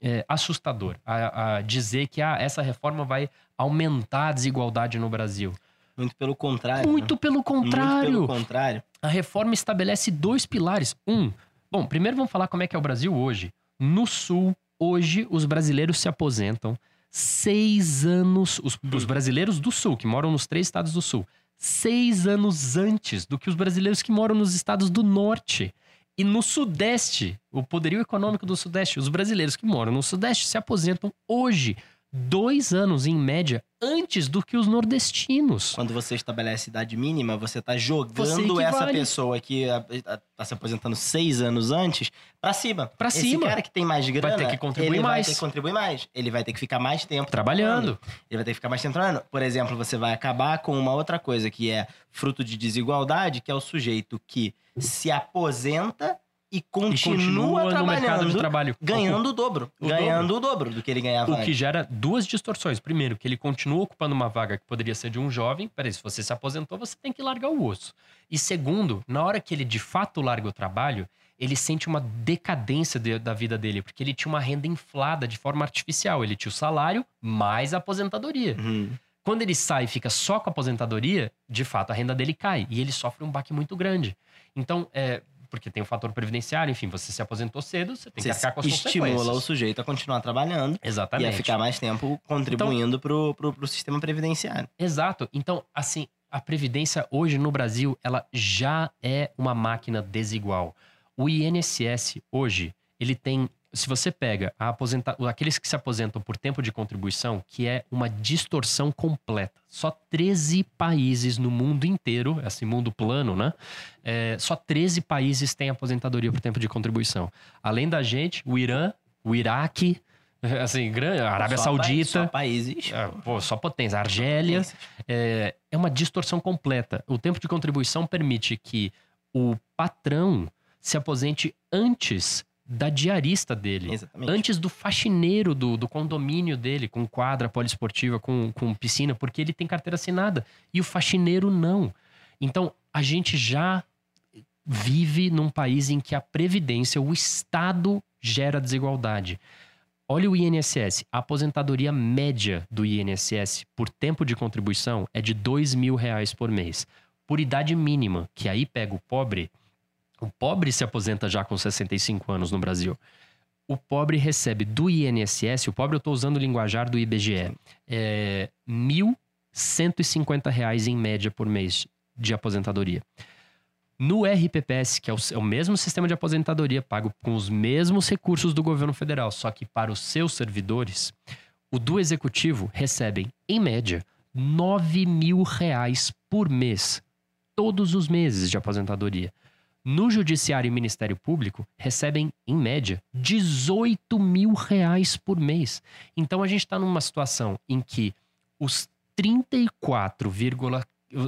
é, assustador, a, a dizer que ah, essa reforma vai aumentar a desigualdade no Brasil.
Muito pelo contrário.
Muito
né?
pelo contrário.
Muito pelo contrário.
A reforma estabelece dois pilares. Um, bom, primeiro vamos falar como é que é o Brasil hoje. No Sul, hoje, os brasileiros se aposentam seis anos. Os, os brasileiros do Sul, que moram nos três estados do Sul, seis anos antes do que os brasileiros que moram nos estados do Norte. E no Sudeste, o poderio econômico do Sudeste, os brasileiros que moram no Sudeste se aposentam hoje, dois anos em média, antes do que os nordestinos.
Quando você estabelece idade mínima, você tá
Você
jogando essa
equivale.
pessoa que a- a- tá se aposentando seis anos antes pra cima.
Pra
Esse
cima.
cara que tem mais grana,
ter que contribuir
ele
mais.
vai ter que contribuir mais. Ele vai ter que ficar mais tempo
Trabalhando.
Ele vai ter que ficar mais tempo trabalhando. Por exemplo, você vai acabar com uma outra coisa que é fruto de desigualdade, que é o sujeito que se aposenta e
E
continua,
continua no mercado de
trabalhando,
trabalho.
ganhando o dobro.
o
ganhando o dobro do que ele ganhava
O que gera duas distorções. Primeiro, que ele continua ocupando uma vaga que poderia ser de um jovem. Peraí, se você se aposentou, você tem que largar o osso. E segundo, na hora que ele de fato larga o trabalho, ele sente uma decadência de- da vida dele, porque ele tinha uma renda inflada de forma artificial. Ele tinha o salário mais a aposentadoria.
Uhum.
Quando ele sai e fica só com a aposentadoria, de fato a renda dele cai e ele sofre um baque muito grande. Então, é, porque tem o fator previdenciário, enfim, você se aposentou cedo, você tem
Você
que arcar com as
estimula o sujeito a continuar trabalhando
Exatamente.
e a ficar mais tempo contribuindo pro, pro, pro sistema previdenciário.
Exato. Então, assim, a previdência hoje no Brasil, ela já é uma máquina desigual. O INSS hoje, ele tem, se você pega a aposenta, aqueles que se aposentam por tempo de contribuição, que é uma distorção completa. Só 13 países no mundo inteiro, esse mundo plano, né? É, só 13 países têm aposentadoria por tempo de contribuição. Além da gente, o Irã, o Iraque, assim, gran- a Arábia
Só pa- Só
Saudita,
países.
é, pô, só potência, Argélia, é, é uma distorção completa. O tempo de contribuição permite que o patrão se aposente antes da diarista dele.
Exatamente.
Antes do faxineiro do, do condomínio dele, com quadra poliesportiva, com, com piscina, porque ele tem carteira assinada. E o faxineiro não. Então, a gente já vive num país em que a previdência, o Estado gera desigualdade. Olha o INSS. A aposentadoria média do INSS por tempo de contribuição é de mil reais por mês. Por idade mínima, que aí pega o pobre, o pobre se aposenta já com 65 anos no Brasil. O pobre recebe do INSS, o pobre eu estou usando o linguajar do IBGE, é 1.150 reais em média por mês de aposentadoria. No RPPS, que é o, é o mesmo sistema de aposentadoria, pago com os mesmos recursos do governo federal, só que para os seus servidores, o do executivo recebem, em média, 9 mil reais por mês, todos os meses de aposentadoria. No Judiciário e Ministério Público, recebem, em média, 18 mil reais por mês. Então a gente está numa situação em que os 34,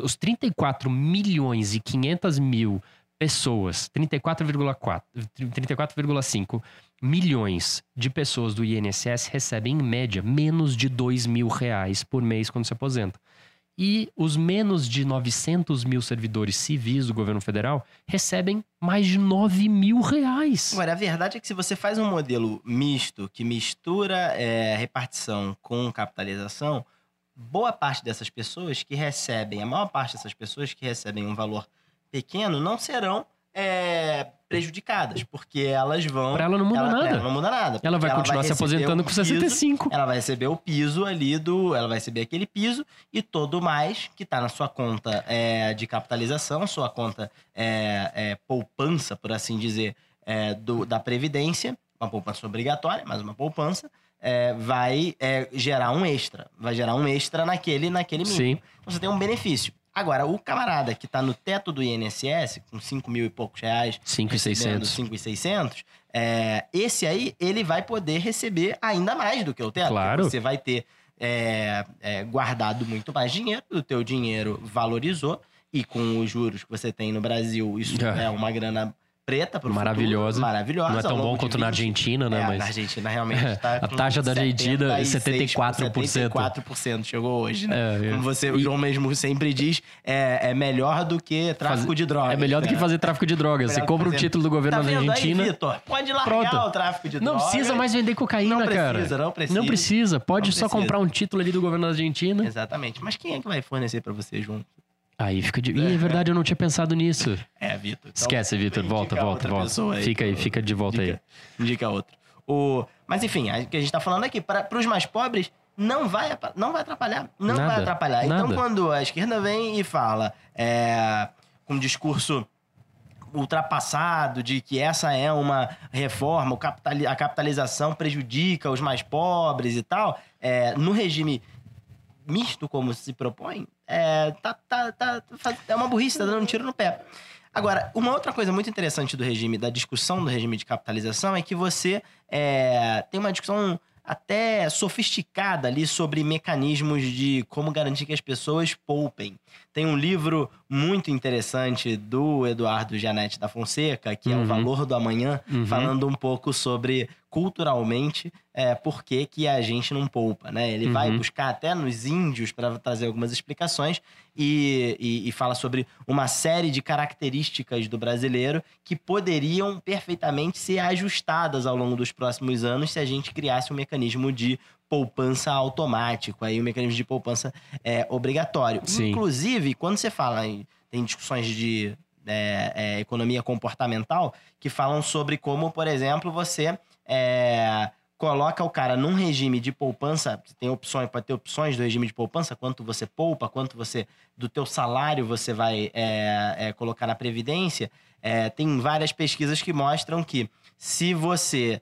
os 34 milhões e 500 mil pessoas, 34,4, 34,5 milhões de pessoas do INSS recebem, em média, menos de 2 mil reais por mês quando se aposenta. E os menos de 900 mil servidores civis do governo federal recebem mais de 9 mil reais.
Agora, a verdade é que se você faz um modelo misto, que mistura é, repartição com capitalização, boa parte dessas pessoas que recebem, a maior parte dessas pessoas que recebem um valor pequeno não serão é, prejudicadas, porque elas vão.
Pra ela não muda
ela,
nada.
Ela não muda nada.
Ela vai continuar se
receber
aposentando com
piso,
65.
Ela vai receber o piso ali do. Ela vai receber aquele piso e todo mais que tá na sua conta é, de capitalização, sua conta é, é, poupança, por assim dizer, é, do, da Previdência, uma poupança obrigatória, mas uma poupança, é, vai é, gerar um extra. Vai gerar um extra naquele, naquele mínimo.
Sim.
Então você tem um benefício. Agora, o camarada que tá no teto do INSS, com 5 mil e poucos reais,
5,600.
5,600, é, esse aí, ele vai poder receber ainda mais do que o teto.
Claro.
Você vai ter é, é, guardado muito mais dinheiro, o teu dinheiro valorizou, e com os juros que você tem no Brasil, isso
é
uma grana preta pro
Maravilhosa.
futuro. Maravilhosa.
Não é tão bom quanto na
20,
Argentina, né?
é,
Mas
na Argentina realmente tá
A taxa da Argentina é
76,
74%.
74% chegou hoje, né?
É, é.
Como você, o
E-
João mesmo sempre diz, é, é melhor do que tráfico
Fazer-
de drogas.
É melhor do que
né?
fazer tráfico de drogas. Você compra o
fazer-
título do governo
Tá
da Argentina.
aí, Vitor? Pode largar
Pronto.
o tráfico de
Não
drogas.
precisa mais vender cocaína,
Não
cara.
precisa, não precisa.
Não precisa. Pode
Não
só
precisa.
comprar um título ali do governo da Argentina.
Exatamente. Mas quem é que vai fornecer pra você, João?
Aí fica de. Ih, é verdade, eu não tinha pensado nisso.
É, Vitor. Então,
Esquece, Vitor.
indica
Volta, volta, volta.
aí
Fica aí, fica de volta aí.
indica, Indica outro. O... Mas enfim, o que a gente tá falando aqui, para os mais pobres, não vai, não vai atrapalhar. Não
Nada,
vai atrapalhar. Então,
nada.
quando a esquerda vem e fala é, com um discurso ultrapassado de que essa é uma reforma, a capitalização prejudica os mais pobres e tal, é, no regime misto como se propõe, é, tá, tá, tá, é uma burrice, tá dando um tiro no pé. Agora, uma outra coisa muito interessante do regime, da discussão do regime de capitalização, é que você é, tem uma discussão até sofisticada ali sobre mecanismos de como garantir que as pessoas poupem. Tem um livro muito interessante do Eduardo Gianetti da Fonseca, que é
Uhum.
O Valor do Amanhã,
Uhum.
falando um pouco sobre culturalmente é, por que, que a gente não poupa, né? Ele vai
Uhum.
buscar até nos índios para trazer algumas explicações e, e- e fala sobre uma série de características do brasileiro que poderiam perfeitamente ser ajustadas ao longo dos próximos anos se a gente criasse um mecanismo de poupança automático, aí um mecanismo de poupança é, obrigatório.
Sim.
Inclusive, quando você fala em tem discussões de é, é, economia comportamental que falam sobre como, por exemplo, você é, coloca o cara num regime de poupança, tem opções, pode ter opções do regime de poupança, quanto você poupa, quanto você do teu salário você vai é, é, colocar na previdência. É, tem várias pesquisas que mostram que se você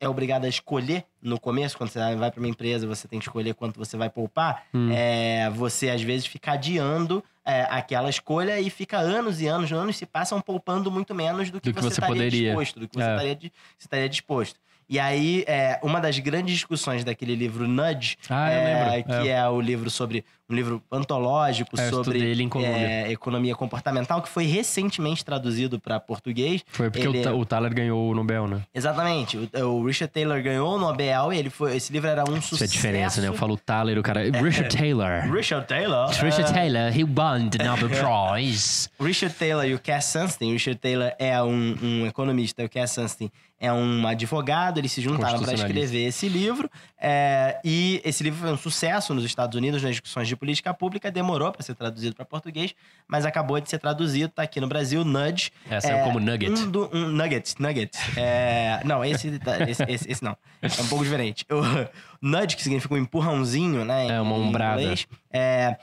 é, obrigado a escolher no começo, quando você vai para uma empresa, você tem que escolher quanto você vai poupar,
Hum.
é, você às vezes fica adiando é, aquela escolha e fica anos e anos, anos se passam poupando muito menos do que,
Do que
você,
você
estaria
poderia.
disposto, do que você
É.
estaria, você estaria disposto. E aí, é, uma das grandes discussões daquele livro Nudge,
Ah,
é,
lembro.
que
É.
é. o livro sobre um livro antológico
É,
sobre é, economia comportamental, que foi recentemente traduzido para português.
Foi porque
ele-
o, o Tyler ganhou o Nobel, né?
Exatamente. O, o Richard Taylor ganhou o Nobel e ele foi, esse livro era um
Isso
sucesso.
é a diferença, né? Eu falo Tyler, o cara. Richard Taylor.
Richard Taylor.
Richard
é,
Taylor, he won the Nobel Prize.
Richard Taylor e o Cass Sunstein. Richard Taylor é um, um economista o Cass Sunstein é um advogado. Eles se juntaram para escrever esse livro. é, e esse livro foi um sucesso nos Estados Unidos nas discussões de política pública. Demorou para ser traduzido para português, mas acabou de ser traduzido. Tá aqui no Brasil, Nudge.
É, saiu como Nugget.
Um, do, um nugget, nugget. É, não, esse, tá- esse, esse, esse não. É um pouco diferente. O nudge, que significa um empurrãozinho, né?
É, uma
em
ombrada.
inglês, é,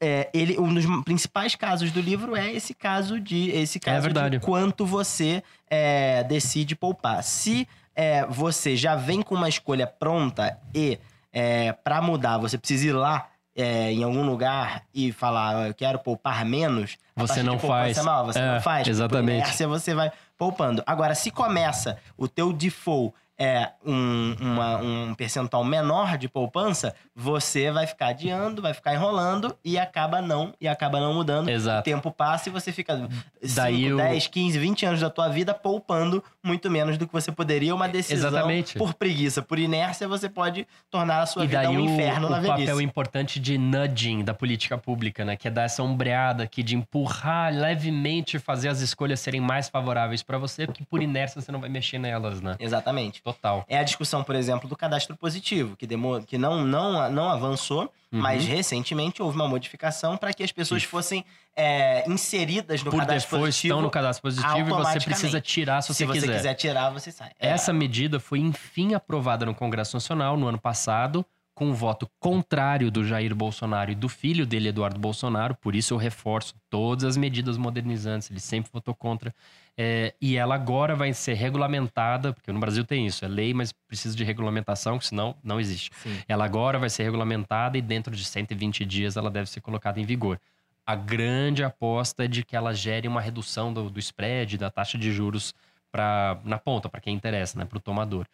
é, ele, um dos principais casos do livro é esse caso de esse caso
É
de quanto você é, decide poupar. Se é, você já vem com uma escolha pronta e é, para mudar você precisa ir lá é, em algum lugar e falar "Ah, eu quero poupar menos,
Você não faz.
é maior, você
É,
não faz.
Exatamente.
inércia, você vai poupando. Agora, se começa o teu default é um, uma- um percentual menor de poupança, você vai ficar adiando, vai ficar enrolando e acaba não, e acaba não mudando.
Exato.
O tempo passa e você fica 5,
Daí o-
10, 15, 20 anos da tua vida poupando muito menos do que você poderia. Uma decisão
Exatamente.
por preguiça, por inércia, você pode tornar a sua
E
vida um
o,
inferno
o
na velhice.
papel importante de nudging da política pública, né? Que é dar essa ombreada aqui, de empurrar levemente, fazer as escolhas serem mais favoráveis pra você, porque por inércia você não vai mexer nelas, né?
Exatamente.
Total.
É a discussão, por exemplo, do cadastro positivo, que, demo, que não, não, não avançou,
Uhum.
mas recentemente houve uma modificação para que as pessoas fossem é, inseridas no
Por
cadastro
default
positivo.
estão no cadastro positivo e você precisa tirar se você,
se você
quiser.
quiser tirar, você sai. É,
Essa medida foi enfim aprovada no Congresso Nacional no ano passado, com o voto contrário do Jair Bolsonaro e do filho dele, Eduardo Bolsonaro. Por isso eu reforço todas as medidas modernizantes, ele sempre votou contra. É, e ela agora vai ser regulamentada, porque no Brasil tem isso, é lei, mas precisa de regulamentação, que senão não existe.
Sim.
Ela agora vai ser regulamentada e dentro de 120 dias ela deve ser colocada em vigor. A grande aposta é de que ela gere uma redução do, do spread, da taxa de juros pra, na ponta, para quem interessa, né, para o tomador.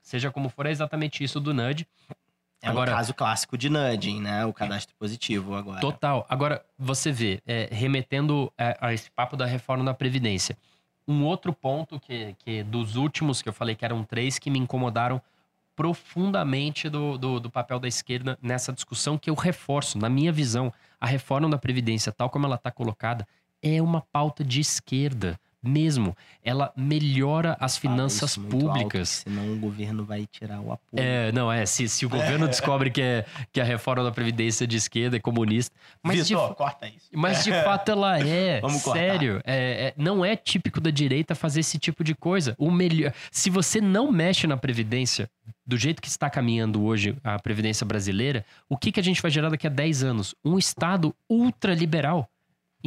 Seja como for, é exatamente isso do NUD.
É
Agora-
um caso clássico de nudging, né? O cadastro positivo agora.
Total. Agora, você vê, é, remetendo é, a esse papo da reforma da Previdência, um outro ponto que, que dos últimos que eu falei que eram três que me incomodaram profundamente do, do, do papel da esquerda nessa discussão, que eu reforço, na minha visão, a reforma da Previdência, tal como ela está colocada, é uma pauta de esquerda mesmo. Ela melhora as finanças
isso muito alto,
públicas.
que senão o governo vai tirar o apoio.
É, não, é. Se, se o governo descobre que, é, que a reforma da Previdência é de esquerda, é comunista. Mas, de,
Vitor,
fa-
corta isso.
mas de fato ela é.
Vamos
sério. É, é- não é típico da direita fazer esse tipo de coisa. O melhor. Se você não mexe na Previdência, do jeito que está caminhando hoje a Previdência brasileira, o que, que a gente vai gerar daqui a 10 anos? Um Estado ultraliberal.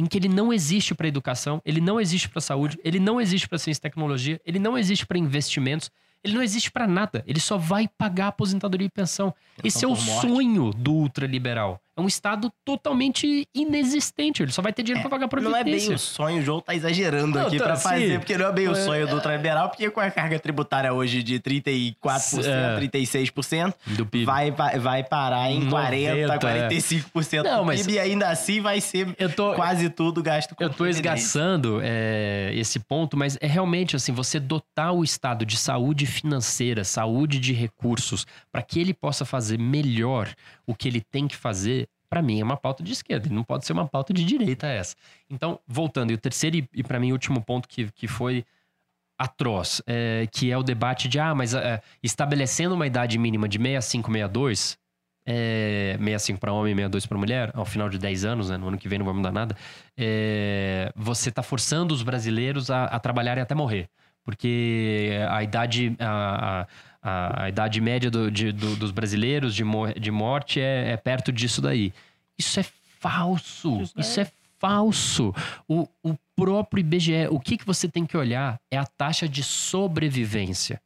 Em que ele não existe para educação, ele não existe para saúde, ele não existe para ciência e tecnologia, ele não existe para investimentos, ele não existe para nada. Ele só vai pagar aposentadoria e pensão. Esse é o
morte.
sonho do ultraliberal. É um Estado totalmente inexistente. Ele só vai ter dinheiro para pagar
Não é
previdência.
bem o sonho, o João tá exagerando
Não,
aqui
tá,
pra fazer,
sim.
porque não é bem o
É.
sonho do ultraliberal, porque com a carga tributária hoje de 34%,
É.
36%,
do PIB.
vai, vai, parar em 40%,
90, é.
45%
Não,
do
mas-
PIB, e ainda assim vai ser
tô,
quase tudo gasto com
eu tô
previdência.
esgaçando é, esse ponto, mas é realmente assim, você dotar o Estado de saúde financeira, saúde de recursos, para que ele possa fazer melhor o que ele tem que fazer, para mim é uma pauta de esquerda, e não pode ser uma pauta de direita essa. Então, voltando, e o terceiro e, e para mim o último ponto que, que foi atroz, é, que é o debate de, ah, mas é, estabelecendo uma idade mínima de 65, 62, é, 65 para homem e 62 para mulher, ao final de 10 anos, né, no ano que vem não vai mudar nada, é, você está forçando os brasileiros a, a trabalharem até morrer. Porque a idade, a, a, a idade média do- de- do- dos brasileiros de, mor- de morte é, é perto disso daí. Isso é falso.
Isso
Isso, é falso. O, o próprio IBGE, o que, que você tem que olhar é a taxa de sobrevivência.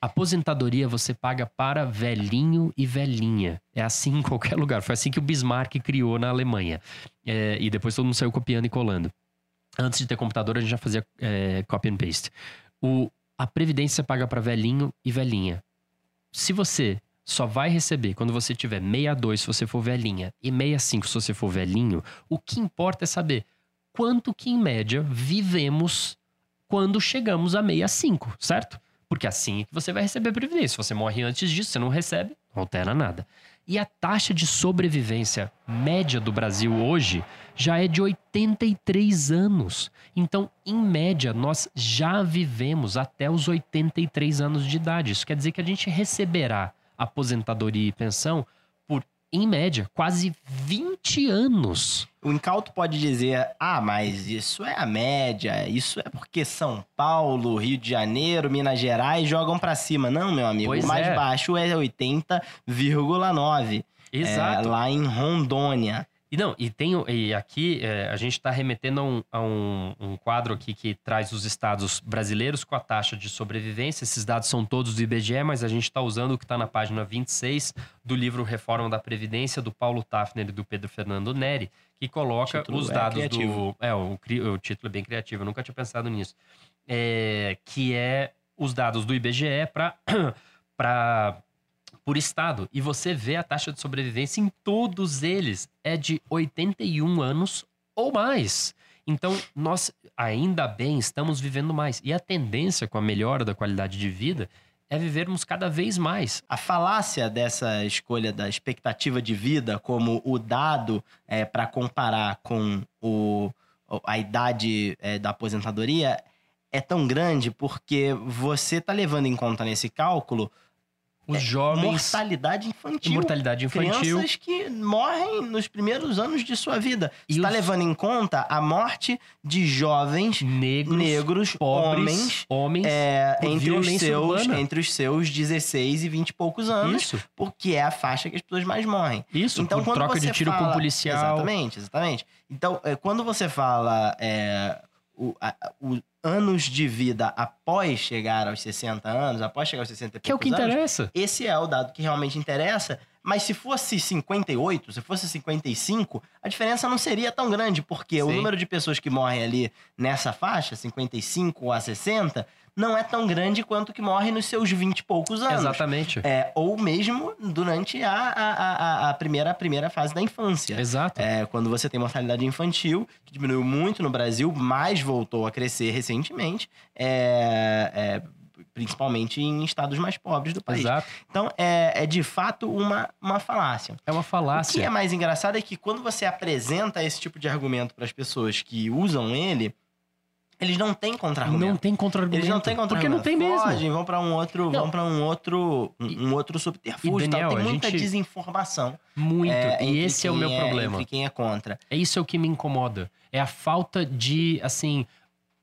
Aposentadoria você paga para velhinho e velhinha. É assim em qualquer lugar. Foi assim que o Bismarck criou na Alemanha. É, e depois todo mundo saiu copiando e colando. Antes de ter computador, a gente já fazia é, copy and paste. O, a previdência paga para velhinho e velhinha. Se você só vai receber quando você tiver 62 se você for velhinha e 65 se você for velhinho, o que importa é saber quanto que em média vivemos quando chegamos a 65, certo? Porque assim é que você vai receber a previdência. Se você morre antes disso, você não recebe, não altera nada. E a taxa de sobrevivência média do Brasil hoje já é de 83 anos. Então, em média, nós já vivemos até os 83 anos de idade. Isso quer dizer que a gente receberá aposentadoria e pensão em média, quase 20 anos.
O incauto pode dizer, ah, mas isso é a média, isso é porque São Paulo, Rio de Janeiro, Minas Gerais jogam pra cima. Não, meu amigo,
Pois
o mais
é.
baixo é 80,9.
Exato.
É, lá em Rondônia.
E não, e tem e aqui é, a gente está remetendo a, um, a um- um quadro aqui que traz os estados brasileiros com a taxa de sobrevivência. Esses dados são todos do IBGE, mas a gente está usando o que está na página 26 do livro Reforma da Previdência, do Paulo Tafner e do Pedro Fernando Neri, que coloca os
é
dados
criativo.
do. É, o, o título é bem criativo, eu nunca tinha pensado nisso. É, que é os dados do IBGE para por estado. E você vê a taxa de sobrevivência em todos eles é de 81 anos ou mais. Então, nós ainda bem estamos vivendo mais. E a tendência com a melhora da qualidade de vida é vivermos cada vez mais.
A falácia dessa escolha da expectativa de vida como o dado é, para comparar com o, a idade é, da aposentadoria é tão grande porque você está levando em conta nesse cálculo
Os jovens.
mortalidade infantil.
Mortalidade infantil.
Crianças que morrem nos primeiros anos de sua vida. Está
os-
levando em conta a morte de jovens
Negros,
negros,
pobres,
homens,
homens.
é, entre, os seus,
urbana.
entre os seus 16 e 20 e poucos anos,
Isso,
porque é a faixa que as pessoas mais morrem.
isso.
Então,
por
quando
troca de tiro com
fala-
policial.
Exatamente, exatamente. Então, é, quando você fala é, o, a- o anos de vida após chegar aos 60 anos, após chegar aos 60 e
Que é o que
anos,
interessa.
esse é o dado que realmente interessa. Mas se fosse 58, se fosse 55, a diferença não seria tão grande, porque o
Sim.
número de pessoas que morrem ali nessa faixa, 55 a 60, não é tão grande quanto que morre nos seus 20 e poucos anos.
Exatamente.
É, ou mesmo durante a, a, a, a primeira, a primeira fase da infância.
Exato.
É, quando você tem mortalidade infantil, que diminuiu muito no Brasil, mas voltou a crescer recentemente, é, é, principalmente em estados mais pobres do país.
Exato.
Então, é, é de fato uma, uma falácia.
É uma
O que
falácia.
é mais engraçado é que quando você apresenta esse tipo de argumento para as pessoas que usam ele, eles não têm contra-argumento.
Não tem contra-argumento.
Eles não têm contra
Porque não tem mesmo.
Fogem, vão para um outro,
Não.
vão para um outro, um, um outro subterfúgio. tal.
Daniel,
Tem muita
gente-
desinformação.
Muito.
é,
e esse é o meu problema.
Entre quem é contra.
É isso é o que me incomoda. É a falta de, assim.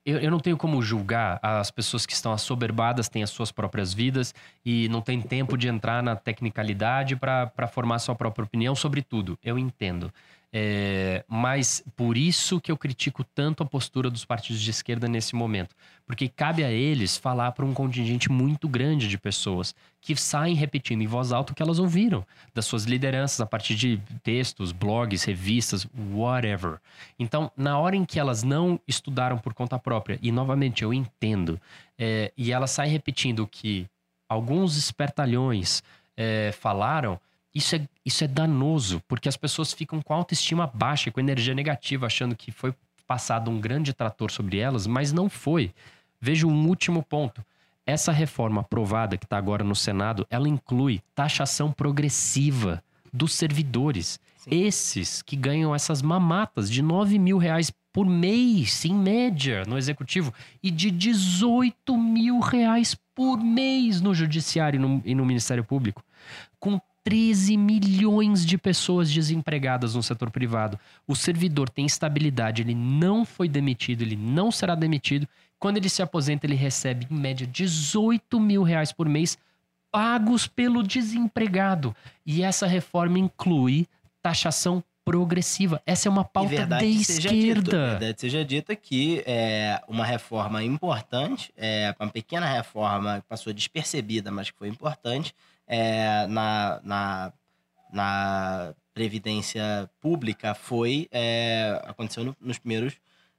Eu, eu não tenho como julgar as pessoas que estão assoberbadas, têm as suas próprias vidas e não tem tempo de entrar na tecnicalidade para formar sua própria opinião sobre tudo. Eu entendo. É, mas por isso que eu critico tanto a postura dos partidos de esquerda nesse momento. Porque cabe a eles falar para um contingente muito grande de pessoas que saem repetindo em voz alta o que elas ouviram das suas lideranças a partir de textos, blogs, revistas, whatever. Então, na hora em que elas não estudaram por conta própria, e novamente eu entendo, é, e elas saem repetindo o que alguns espertalhões é, falaram, isso é, isso é danoso, porque as pessoas ficam com autoestima baixa, com energia negativa, achando que foi passado um grande trator sobre elas, mas não foi. Veja um último ponto. Essa reforma aprovada que está agora no Senado, ela inclui taxação progressiva dos servidores.
Sim.
Esses que ganham essas mamatas de 9 mil reais por mês, em média, no executivo, e de 18 mil reais por mês no judiciário e no, e no Ministério Público. Com 13 milhões de pessoas desempregadas no setor privado. O servidor tem estabilidade, ele não foi demitido, ele não será demitido. Quando ele se aposenta, ele recebe, em média, 18 mil reais por mês pagos pelo desempregado. E essa reforma inclui taxação progressiva. Essa é uma
E
pauta
verdade
de
seja dito,
esquerda.
verdade seja dita que é uma reforma importante, é uma pequena reforma que passou despercebida, mas que foi importante é, na, na, na previdência pública foi é, aconteceu no- nos primeiros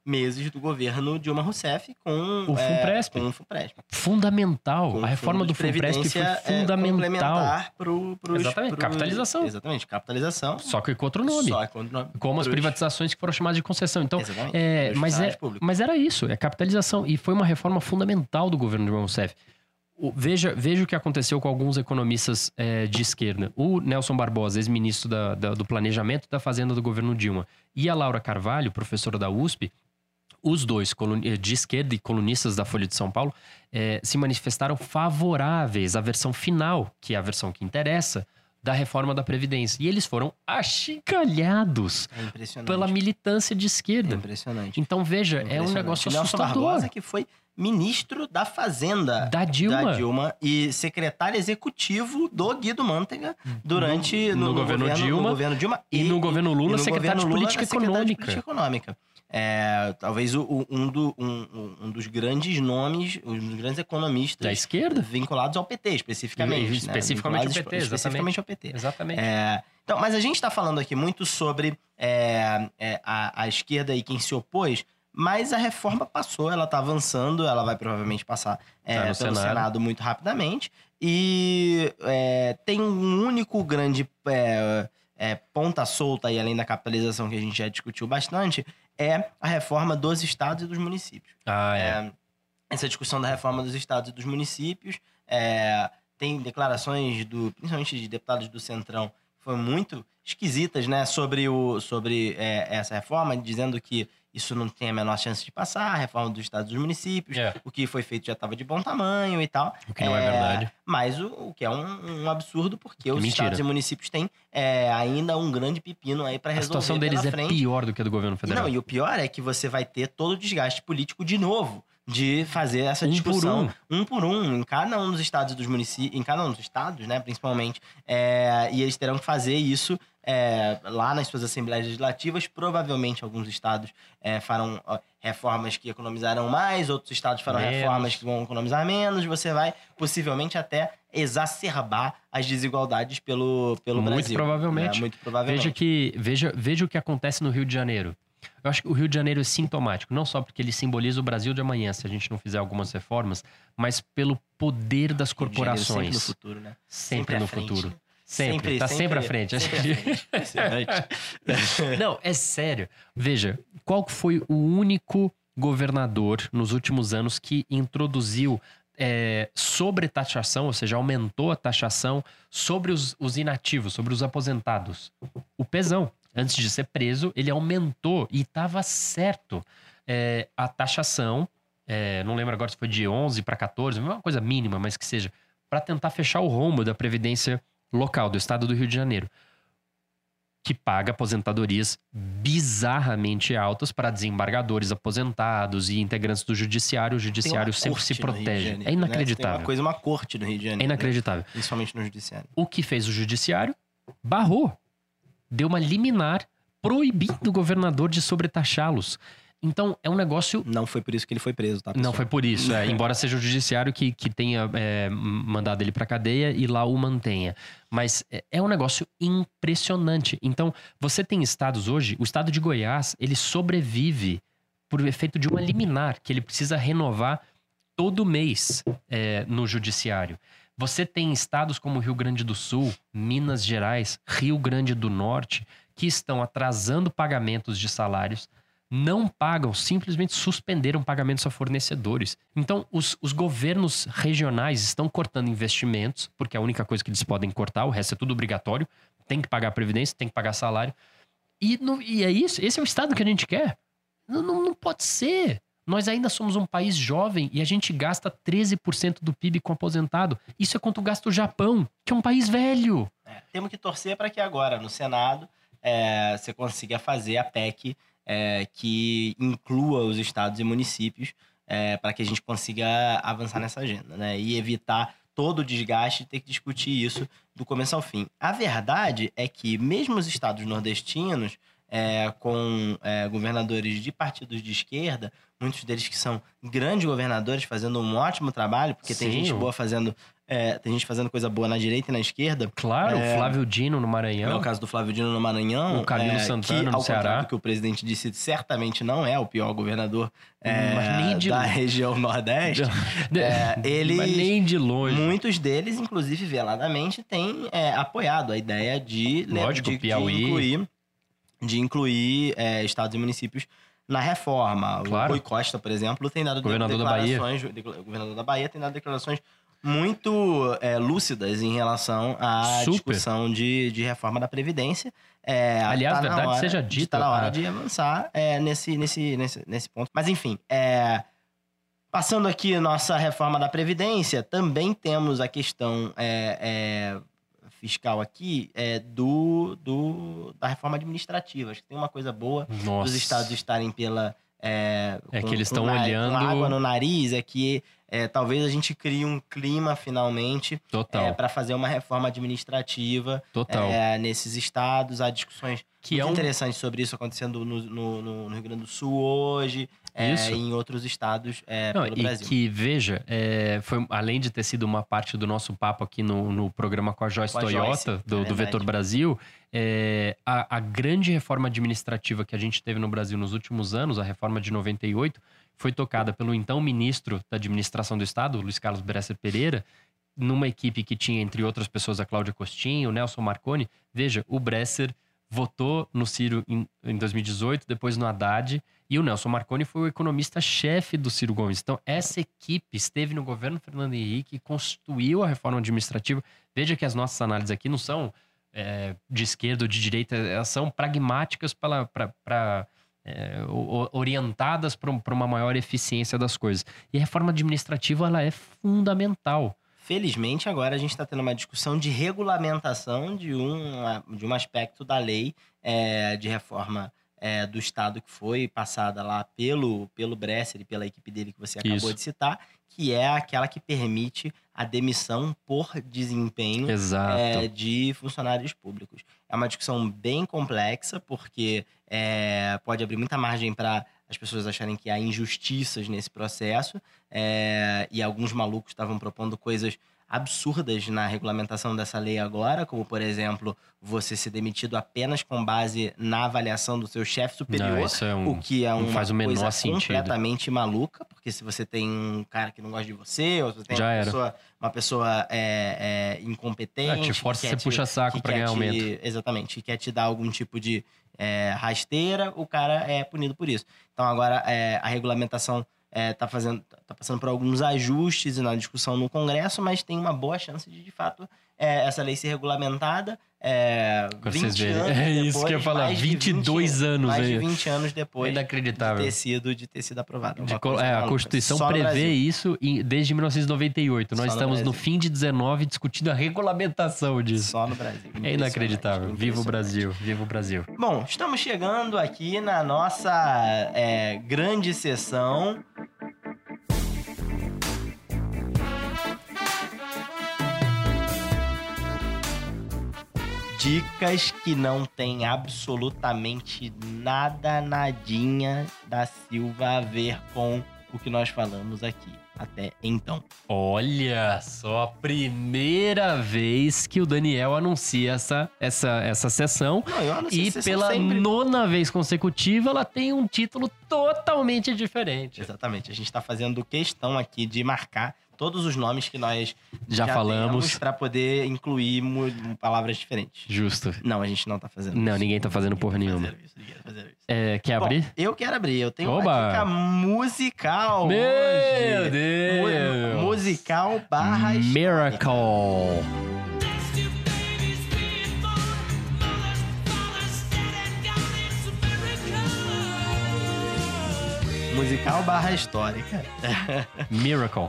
meses do governo Dilma Rousseff com
O
é,
Funpresp.
com o Funpresp.
Fundamental.
Com
a reforma do Funpresp foi
é,
fundamental.
complementar pro, pros,
Exatamente,
pros-
capitalização.
Exatamente, capitalização.
Só que com outro nome.
Só com outro nome.
Como as
Pros-
privatizações que foram chamadas de concessão. Então,
Exatamente,
é, mas, é,
públicos.
mas era isso, é capitalização. E foi uma reforma fundamental do governo Dilma Rousseff. O- veja, veja o que aconteceu com alguns economistas é, de esquerda. O Nelson Barbosa, ex-ministro do Planejamento da Fazenda do governo Dilma, e a Laura Carvalho, professora da USP, os dois eh, de esquerda e colunistas da Folha de São Paulo, eh, se manifestaram favoráveis à versão final, que é a versão que interessa, da reforma da Previdência. E eles foram achicalhados
É
pela militância de
É
esquerda.
impressionante.
Então, veja, é um
Impressionante.
negócio
Nelson
assustador.
Barbosa, que foi ministro da Fazenda
Da Dilma.
da Dilma e secretário executivo do Guido Mantega durante
No- no governo Dilma
no governo Dilma
E no governo Lula,
e no
secretário de
governo Lula,
Política
secretário de. Política Econômica. É, talvez o- um, do- um- um- dos grandes nomes, um dos grandes economistas
Da esquerda.
vinculados ao PT, especificamente. né?
Especificamente ao PT,
espe- especificamente ao PT.
Exatamente.
É, então, mas a gente está falando aqui muito sobre é, é, a, a esquerda e quem se opôs, mas a reforma passou, ela está avançando, ela vai provavelmente passar é,
Tá
pelo
Senado.
Senado. muito rapidamente. E é, tem um único grande é, é, ponta solta aí, além da capitalização que a gente já discutiu bastante, é a reforma dos estados e dos municípios.
Ah, é.
É, essa discussão da reforma dos estados e dos municípios. é, tem declarações, do, principalmente de deputados do Centrão, foram muito esquisitas, né, sobre, o, sobre é, essa reforma, dizendo que isso não tem a menor chance de passar, a reforma dos estados e dos municípios,
É.
o que foi feito já estava de bom tamanho e tal.
O que não é verdade.
Mas o, o que é um, um absurdo, porque os
mentira.
estados e municípios têm é, ainda um grande pepino aí para
A
resolver
situação deles é
frente.
pior do que a do governo federal.
Não, e o pior é que você vai ter todo o desgaste político de novo de fazer essa
Um por
discussão um por um, em cada um dos estados e dos municípios, em cada um dos estados, né, principalmente. É, e eles terão que fazer isso é, lá nas suas assembleias legislativas. Provavelmente alguns estados é, farão reformas que economizarão mais, outros estados farão
Menos.
reformas que vão economizar menos. Você vai possivelmente até exacerbar as desigualdades pelo, pelo
Muito
Brasil.
provavelmente.
né? Muito provavelmente.
Veja que veja, veja o que acontece no Rio de Janeiro. Eu acho que o Rio de Janeiro é sintomático, não só porque ele simboliza o Brasil de amanhã, se a gente não fizer algumas reformas, mas pelo poder das corporações.
Sempre no futuro, né?
Sempre
à
no
frente.
futuro. Sempre, tá sempre, à frente.
Sempre à frente.
Não, é sério. Veja, qual foi o único governador nos últimos anos que introduziu é, sobretaxação, ou seja, aumentou a taxação sobre os, os inativos, sobre os aposentados? O Pezão. Antes de ser preso, ele aumentou e estava certo. É, a taxação, é, não lembro agora se foi de 11 para 14, uma coisa mínima, mas que seja, para tentar fechar o rombo da Previdência local, do estado do Rio de Janeiro que paga aposentadorias bizarramente altas para desembargadores aposentados e integrantes do judiciário. O judiciário sempre se protege.
Janeiro,
É
né? Tem
inacreditável.
uma coisa, uma corte no Rio de Janeiro.
É
né?
inacreditável.
Principalmente no judiciário.
O que fez o judiciário? Barrou. Deu uma liminar proibindo o governador de sobretaxá-los. Então, é um negócio
Não foi por isso que ele foi preso, tá?
Não
pessoal?
foi por isso, é, embora seja o judiciário que, que tenha é, mandado ele pra cadeia e lá o mantenha. Mas é, é um negócio impressionante. Então, você tem estados hoje, o estado de Goiás, ele sobrevive por efeito de uma liminar, que ele precisa renovar todo mês é, no judiciário. Você tem estados como Rio Grande do Sul, Minas Gerais, Rio Grande do Norte, que estão atrasando pagamentos de salários, não pagam, simplesmente suspenderam pagamentos a fornecedores. Então, os, os governos regionais estão cortando investimentos, porque é a única coisa que eles podem cortar, o resto é tudo obrigatório. Tem que pagar previdência, tem que pagar salário. E, não- e é isso, esse é o estado que a gente quer. Não, não, não pode ser. Nós ainda somos um país jovem e a gente gasta 13% do PIB com aposentado. Isso é quanto gasta o Japão, que é um país velho.
É, temos que torcer para que agora, no Senado, é, você consiga fazer a PEC é, que inclua os estados e municípios para que a gente consiga avançar nessa agenda, né? E evitar todo o desgaste de ter que discutir isso do começo ao fim. A verdade é que, mesmo os estados nordestinos, é, com é, governadores de partidos de esquerda, muitos deles que são grandes governadores fazendo um ótimo trabalho, porque tem
Sim,
gente
o-
boa fazendo. É, tem gente fazendo coisa boa na direita e na esquerda.
Claro,
É.
o Flávio Dino no
É
Maranhão.
o caso do Flávio Dino no Maranhão.
O Camilo
é,
Santana
que,
no
ao
Ceará.
do que o presidente disse, certamente não é o pior governador é,
de
da região Nordeste. É, ele-
Mas nem de longe.
Muitos deles, inclusive veladamente, têm é, apoiado a ideia de,
Lógico,
de, de
Piauí.
incluir, de incluir é, estados e municípios na reforma.
Claro.
O Rui Costa, por exemplo, tem dado
Governador da Bahia.
declarações. decla- O governador da Bahia tem dado declarações muito é, lúcidas em relação à
Super.
discussão de, de reforma da Previdência. É,
Aliás,
tá
verdade
hora-
seja dita,
Está na hora de avançar é, nesse, nesse, nesse, nesse ponto. Mas, enfim, é, passando aqui nossa reforma da Previdência, também temos a questão é, é, fiscal aqui é, do, do, da reforma administrativa. Acho que tem uma coisa boa
Nossa.
dos estados estarem pela. É, com-
que eles estão olhando-
Com água no nariz, é que é, talvez a gente crie um clima finalmente
Total,
para fazer uma reforma administrativa é, nesses estados. Há discussões
que é
muito
um...
interessantes sobre isso acontecendo no, no- no- Rio Grande do Sul hoje é, em outros estados é,
Não,
pelo
e
Brasil.
que, veja, é, foi, além de ter sido uma parte do nosso papo aqui no, no programa com a Joyce
Com a
Toyota,
Joyce, é
do, do. Vetor Brasil, é, a, a grande reforma administrativa que a gente teve no Brasil nos últimos anos, a reforma de 98, foi tocada pelo então ministro da Administração do Estado, Luiz Carlos Bresser Pereira, numa equipe que tinha, entre outras pessoas, a Cláudia Costinho, o Nelson Marconi. Veja, o Bresser votou no Ciro em, em 2018, depois no Haddad, e o Nelson Marconi foi o economista-chefe do Ciro Gomes. Então, essa equipe esteve no governo Fernando Henrique e construiu a reforma administrativa. Veja que as nossas análises aqui não são é, de esquerda ou de direita, elas são pragmáticas para é, orientadas para uma maior eficiência das coisas. E a reforma administrativa ela é fundamental.
Felizmente, agora a gente está tendo uma discussão de regulamentação de um, de um aspecto da lei é, de reforma é, do Estado que foi passada lá pelo, pelo Bresser e pela equipe dele que você acabou
Isso.
de citar, que é aquela que permite a demissão por desempenho é, de funcionários públicos. É uma discussão bem complexa, porque é, pode abrir muita margem para as pessoas acharem que há injustiças nesse processo, é, e alguns malucos estavam propondo coisas absurdas na regulamentação dessa lei agora, como, por exemplo, você ser demitido apenas com base na avaliação do seu chefe superior.
Não, é um,
O que é uma
faz o menor
coisa
sentido.
completamente maluca, porque se você tem um cara que não gosta de você, ou se você tem
Já
uma
era.
pessoa, uma pessoa é, é, incompetente.
Ah, te força, você
te-
puxa saco para ganhar
te-
aumento.
Exatamente, que quer te dar algum tipo de é, rasteira, o cara é punido por isso. Então agora é, a regulamentação está fazendo, tá passando por alguns ajustes na discussão no Congresso, mas tem uma boa chance de, de fato, é, essa lei ser regulamentada. É,
Pra
20
vocês verem.
anos
É isso
depois,
que eu ia falar,
mais de
22 anos
mais
aí.
de 20 anos depois de
Inacreditável.
ter sido, de ter sido.
De
Uma
co-
coisa
é, a. Constituição
Só
prevê isso em- desde 1998. Nós
Só no
estamos no fim de 19 discutindo a regulamentação disso.
Só no Brasil.
É inacreditável. Viva o. Brasil, viva o Brasil.
Bom, estamos chegando aqui na nossa é, grande sessão. Dicas que não tem absolutamente nada, nadinha da Silva a ver com o que nós falamos aqui até então.
Olha só, a primeira vez que o Daniel anuncia essa, essa, essa sessão.
Não,
E
se são
pela
sempre-
nona vez consecutiva, ela tem um título totalmente diferente.
Exatamente. A gente está fazendo questão aqui de marcar todos os nomes que nós
Já, falamos.
para poder incluir palavras diferentes.
Justo.
Não, a gente não tá fazendo
Não,
isso.
ninguém tá fazendo porra
Ninguém tá
nenhuma.
isso, tá isso.
É, quer
Bom,
abrir?
eu quero abrir. Eu tenho
Oba!
uma dica musical
Meu
hoje.
Deus!
Mu- musical barra
miracle.
Musical barra histórica.
Miracle.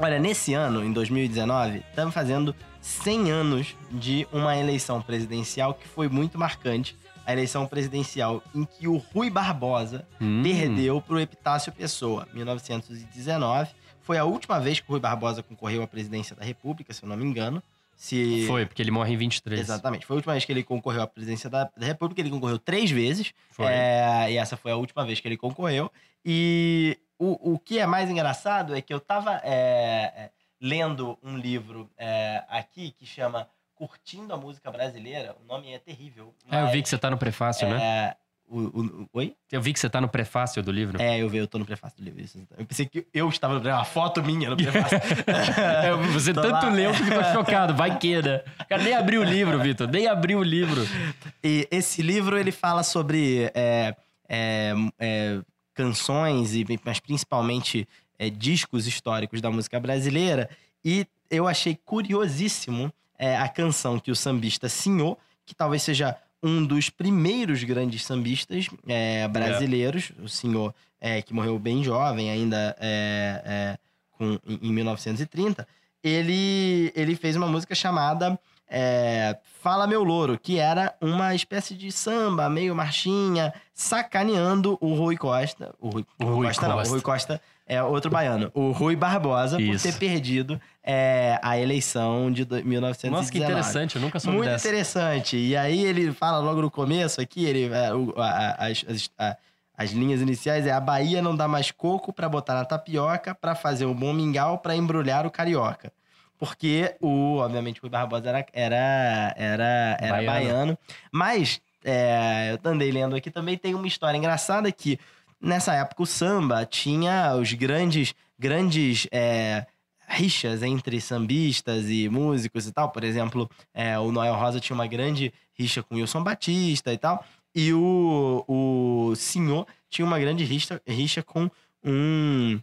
Olha, nesse ano, em 2019, estamos fazendo 100 anos de uma eleição presidencial que foi muito marcante. A eleição presidencial em que o Rui Barbosa
Hum.
perdeu para o Epitácio Pessoa, 1919. Foi a última vez que o Rui Barbosa concorreu à presidência da República, se eu não me engano. Se...
Foi, porque ele morre em 23.
Exatamente. Foi a última vez que ele concorreu à presidência da, da República. Ele concorreu três vezes.
Foi.
É, e essa foi a última vez que ele concorreu. E o, o que é mais engraçado é que eu tava é, é, lendo um livro é, aqui que chama Curtindo a Música Brasileira. O nome é terrível.
É, eu vi
mas,
que você tá no prefácio, né?
é, o, o- oi?
Eu vi que você tá no prefácio do livro.
É, eu vi, eu tô no prefácio do livro. Eu pensei que eu estava no prefácio, uma foto minha no prefácio.
Você
Tô
tanto
lá.
leu que ficou chocado. Vai que, né? Cara, nem abriu o livro, Vitor. Nem abriu o livro.
E esse livro ele fala sobre é, é, é, canções e mas principalmente é, discos históricos da música brasileira. E eu achei curiosíssimo é, a canção que o sambista Senhor, que talvez seja um dos primeiros grandes sambistas é, brasileiros, o Senhor é, que morreu bem jovem ainda é, é, com, em, em 1930, ele, ele fez uma música chamada é, Fala Meu Louro, que era uma espécie de samba, meio marchinha, sacaneando o Rui Costa. O Rui,
O Rui
Costa, não, o
Costa.
Rui Costa é outro baiano. O Rui Barbosa
Isso.
por ter perdido é, a eleição de do- 1919.
Nossa, que interessante. Eu nunca soube
Muito
dessa.
interessante. E aí ele fala logo no começo aqui, ele, é, o- as, as- linhas iniciais é a Bahia não dá mais coco pra botar na tapioca, pra fazer um bom mingau, pra embrulhar o carioca. Porque o, obviamente, o Rui Barbosa era, era, era, era
Baiano.
baiano. Mas, é, eu andei lendo aqui também, tem uma história engraçada que nessa época o samba tinha os grandes, grandes é, rixas entre sambistas e músicos e tal. Por exemplo, é, o Noel Rosa tinha uma grande rixa com Wilson Batista e tal. E o, o Senhor tinha uma grande rixa, rixa com um,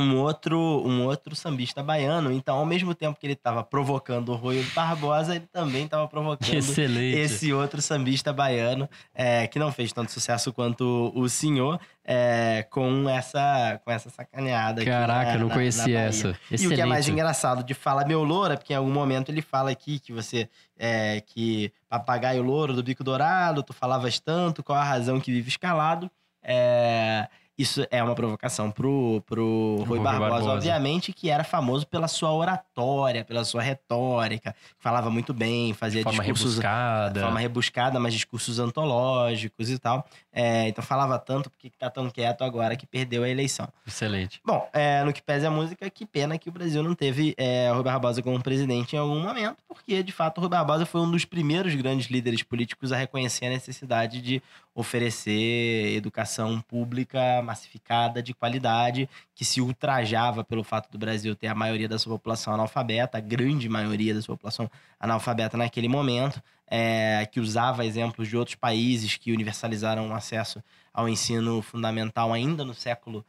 um outro, um outro sambista baiano. Então, ao mesmo tempo que ele estava provocando o Rui Barbosa, ele também estava provocando
Excelente.
esse outro sambista baiano, é, que não fez tanto sucesso quanto o senhor, é, com, essa, com essa sacaneada. aqui
Caraca,
na-
não
na-
conhecia
na
essa.
E o que é mais
Excelente.
engraçado de Fala Meu Loura, porque em algum momento ele fala aqui que você. É, que papagaio louro do bico dourado, tu falavas tanto, qual a razão que vive escalado. É, isso é uma provocação pro, pro Rui
Rui
Barbosa,
Barbosa.
obviamente, que era famoso pela sua oratória, pela sua retórica, falava muito bem, fazia
forma
discursos
rebuscada.
de forma rebuscada, mas discursos antológicos e tal. É, então falava tanto porque tá tão quieto agora que perdeu a eleição.
Excelente.
Bom, é, no que pese a música, que pena que o Brasil não teve é, Rui Barbosa como presidente em algum momento, porque de fato o Rui Barbosa foi um dos primeiros grandes líderes políticos a reconhecer a necessidade de oferecer educação pública massificada, de qualidade, que se ultrajava pelo fato do Brasil ter a maioria da sua população analfabeta, a grande maioria da sua população analfabeta naquele momento, é, que usava exemplos de outros países que universalizaram o acesso ao ensino fundamental ainda no século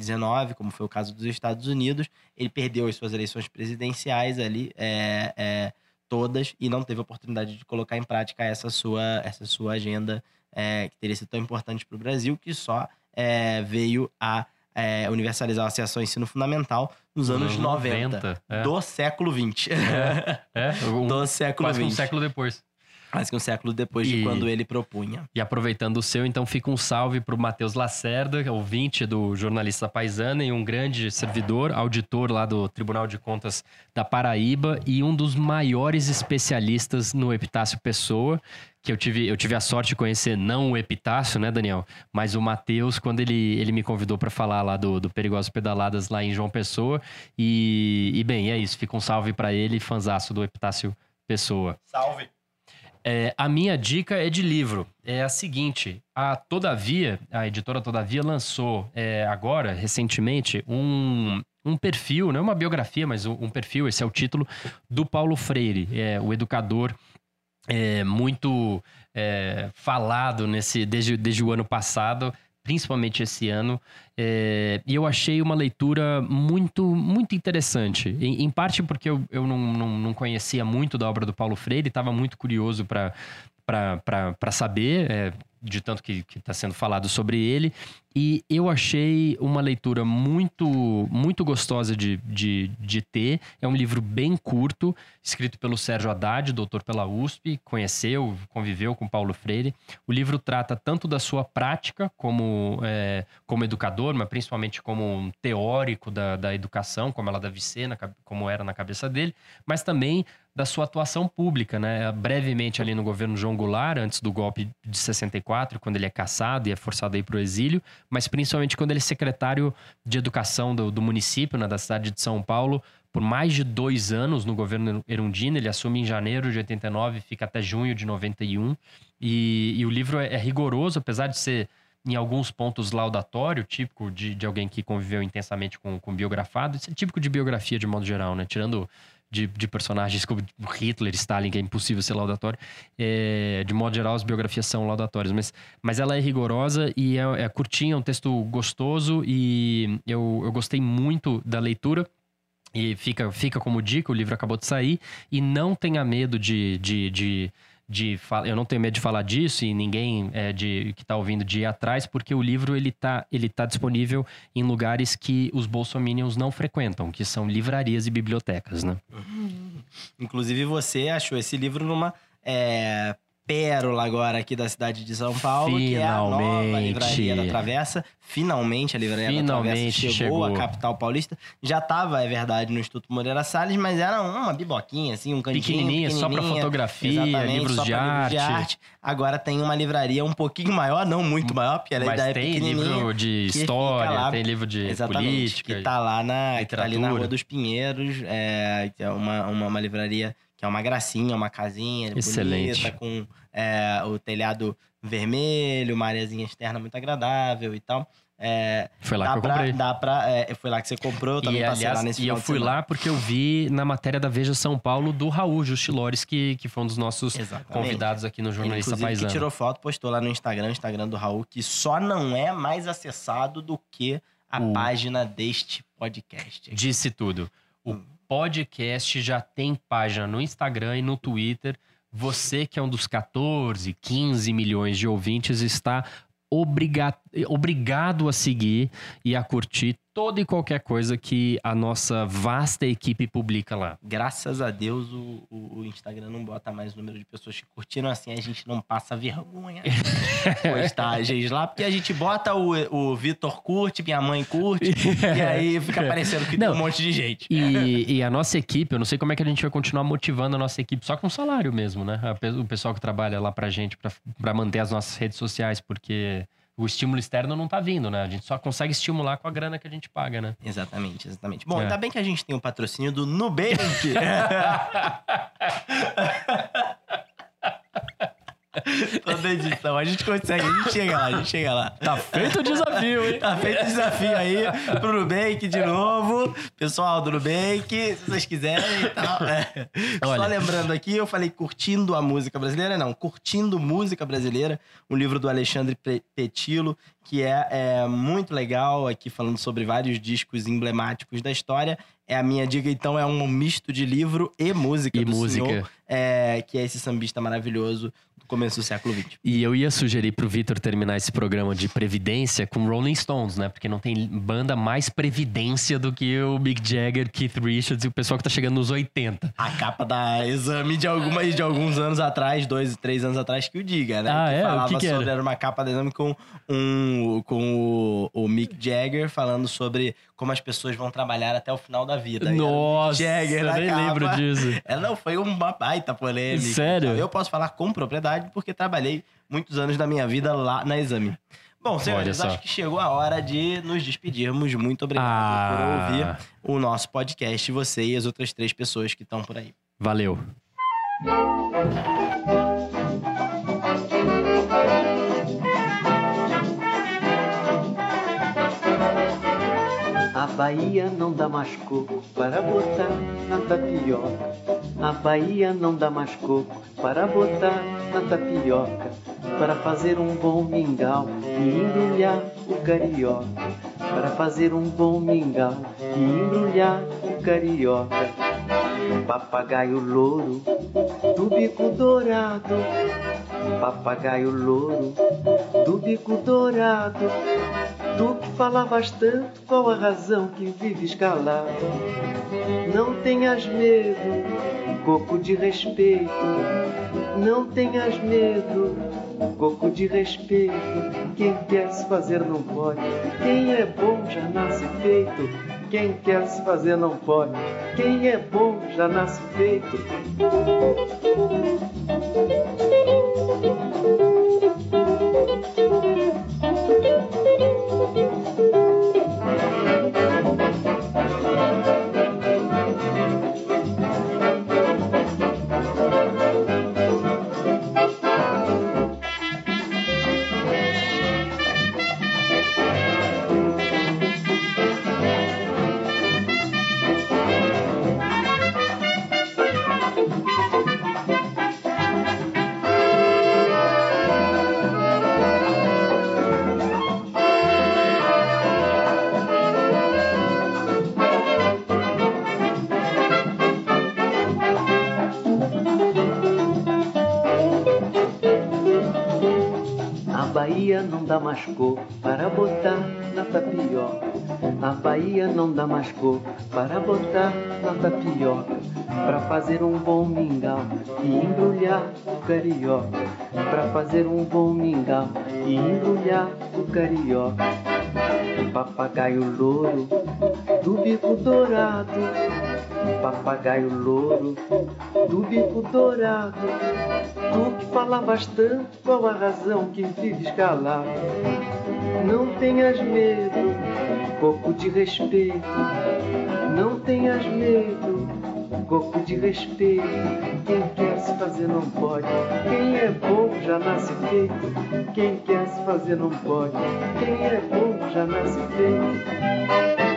XIX, como foi o caso dos Estados Unidos. Ele perdeu as suas eleições presidenciais ali, é, é, todas, e não teve a oportunidade de colocar em prática essa sua, essa sua agenda é, que teria sido tão importante para o Brasil, que só é, veio a é, universalizar o acesso ao ensino fundamental nos anos 90,
é.
do século XX.
É, um-
do século
quase que um
XX.
século depois.
Quase que um século depois de
E-
quando ele propunha.
E aproveitando o seu, então fica um salve para o Matheus Lacerda, ouvinte do Jornalista Paisana e um grande servidor, auditor lá do Tribunal de Contas da Paraíba e um dos maiores especialistas no Epitácio Pessoa, que eu tive, eu tive a sorte de conhecer não o Epitácio, né, Daniel, mas o Matheus, quando ele, ele me convidou para falar lá do, do Perigosos Pedaladas lá em João Pessoa. E, e bem, é isso, fica um salve para ele, fanzaço do Epitácio Pessoa.
Salve!
É, a minha dica é de livro. É a seguinte: a Todavia, a editora Todavia, lançou é, agora, recentemente, um, um perfil, não é uma biografia, mas um, um perfil, esse é o título, do Paulo Freire, é, o educador é, muito é, falado nesse desde, desde o ano passado, principalmente esse ano. É, e eu achei uma leitura muito, muito interessante. Em, em parte porque eu, eu não, não, não conhecia muito da obra do Paulo Freire, estava muito curioso para para saber, é, de tanto que está sendo falado sobre ele. E eu achei uma leitura muito muito gostosa de, de, de ter. É um livro bem curto, escrito pelo Sérgio Haddad, doutor pela USP, conheceu, conviveu com Paulo Freire. O livro trata tanto da sua prática como, é, como educador, mas principalmente como um teórico da, da educação, como ela deve ser, na como era na cabeça dele, mas também da sua atuação pública, né? Brevemente ali no governo João Goulart, antes do golpe de 64, quando ele é caçado e é forçado a ir para o exílio, mas principalmente quando ele é secretário de educação do, do município, né, da cidade de São Paulo, por mais de dois anos no governo Erundina. Ele assume em janeiro de 89 fica até junho de 91. E, e o livro é, é rigoroso, apesar de ser em alguns pontos laudatório, típico de, de alguém que conviveu intensamente com, com biografado. Isso é típico de biografia de modo geral, né? Tirando de, de personagens como Hitler, Stalin, que é impossível ser laudatório. É, de modo geral, as biografias são laudatórias, mas, mas ela é rigorosa e é, é curtinha, é um texto gostoso e eu, eu gostei muito da leitura. E fica, fica como dica, o livro acabou de sair. E não tenha medo de. de, de de eu não tenho medo de falar disso e ninguém é, de, que está ouvindo de ir atrás, porque o livro ele tá, ele tá disponível em lugares que os bolsominions não frequentam, que são livrarias e bibliotecas, né?
Inclusive, você achou esse livro numa é, pérola agora aqui da cidade de São Paulo, que é a nova
Finalmente.
livraria da Travessa. Finalmente a livraria da
Finalmente
Travessa chegou,
chegou.
à capital paulista. Já estava, é verdade, no Instituto Moreira Salles, mas era uma biboquinha, assim, um cantinho
Pequenininha, só pra
pequenininha.
fotografia,
Exatamente,
livros
só
de
pra livros
arte.
Agora tem uma livraria um pouquinho maior, não muito maior, porque ela
Mas
ainda é
tem
pequenininha.
livro de história,
lá-
tem livro de
Exatamente,
política.
que tá lá na, tá ali na. Rua dos Pinheiros, é, que é uma, uma, uma livraria que é uma gracinha, uma casinha
Excelente.
bonita, com é, o telhado vermelho, uma areazinha externa muito agradável e tal. É,
Foi lá que eu
pra,
comprei.
Dá pra, é, foi lá que você comprou, eu também
E,
passei
aliás,
lá nesse
e eu fui lá porque eu vi na matéria da Veja São Paulo do Raul Justilores, que, que foi um dos nossos
Exatamente.
convidados aqui no
Ele,
Jornalista
que
Paisano.
tirou foto, postou lá no Instagram, Instagram do Raul, que só não é mais acessado do que a
O-
página deste podcast.
Disse tudo. O
Hum.
Podcast já tem página no Instagram e no Twitter. Você que é um dos 14, 15 milhões de ouvintes está obriga- obrigado a seguir e a curtir toda e qualquer coisa que a nossa vasta equipe publica lá.
Graças a Deus o, o- o Instagram não bota mais número de pessoas que curtiram, assim a gente não passa vergonha postagens lá, porque a gente bota o, o Vitor curte, minha mãe curte, e aí fica parecendo que tem
Não.
um monte de gente.
E, e a nossa equipe, eu não sei como é que a gente vai continuar motivando a nossa equipe, só com salário mesmo, né? O pessoal que trabalha lá pra gente, pra, pra manter as nossas redes sociais, porque o estímulo externo não tá vindo, né? A gente só consegue estimular com a grana que a gente paga, né?
Exatamente, exatamente. Bom,
É.
ainda bem que a gente tem o patrocínio do Nubank. Toda edição, a gente consegue, a gente chega lá, a gente chega lá.
Tá feito o desafio, hein?
Tá feito o desafio aí pro Nubank de novo. Pessoal do Nubank, se vocês quiserem e tal. É. Só lembrando aqui, eu falei curtindo a música brasileira, não, curtindo música brasileira, um livro do Alexandre Pe- Petilo, que é, é muito legal, aqui falando sobre vários discos emblemáticos da história. É a minha dica, então, é um misto de livro e música
E
do
música.
senhor, é, que é esse sambista maravilhoso começo do século XX.
E eu ia sugerir pro Vitor terminar esse programa de Previdência com Rolling Stones, né? Porque não tem banda mais Previdência do que o Mick Jagger, Keith Richards e o pessoal que tá chegando nos 80.
A capa da exame de, algumas, de alguns anos atrás, dois, três anos atrás, que o diga, né?
Ah,
que
é? O
falava
que que era?
sobre, era uma capa da exame com, um, com o, o Mick Jagger falando sobre como as pessoas vão trabalhar até o final da vida. O
Nossa,
Jagger
eu nem
capa.
lembro disso.
É, não, foi uma baita polêmica.
Sério?
Eu posso falar com propriedade porque trabalhei muitos anos da minha vida lá na exame. Bom, senhores, acho que chegou a hora de nos despedirmos. Muito obrigado
Ah.
por ouvir o nosso podcast, você e as outras três pessoas que estão por aí.
Valeu.
Bahia não dá mais coco para botar na tapioca. A Bahia não dá mais coco para botar na tapioca. Para fazer um bom mingau e embrulhar o carioca. Para fazer um bom mingau e embrulhar o carioca. Papagaio louro do bico dourado. Papagaio louro do bico dourado. Tu que falavas tanto, qual a razão que vives calado? Não tenhas medo, coco de respeito. Não tenhas medo, coco de respeito. Quem quer se fazer não pode. Quem é bom já nasce feito. Quem quer se fazer não pode. Quem é bom já nasce feito. Cor para botar na tapioca. A Bahia não cor para botar na tapioca. Para fazer um bom mingau e embrulhar o carioca. Para fazer um bom mingau e embrulhar o carioca. Papagaio louro do bico dourado. Papagaio louro do bico dourado. Tu que falavas tanto, qual a razão que vives calado? Não tenhas medo, coco de respeito. Não tenhas medo, coco de respeito. Quem quer se fazer não pode. Quem é bom já nasce feito. Quem quer se fazer não pode. Quem é bom já nasce feito.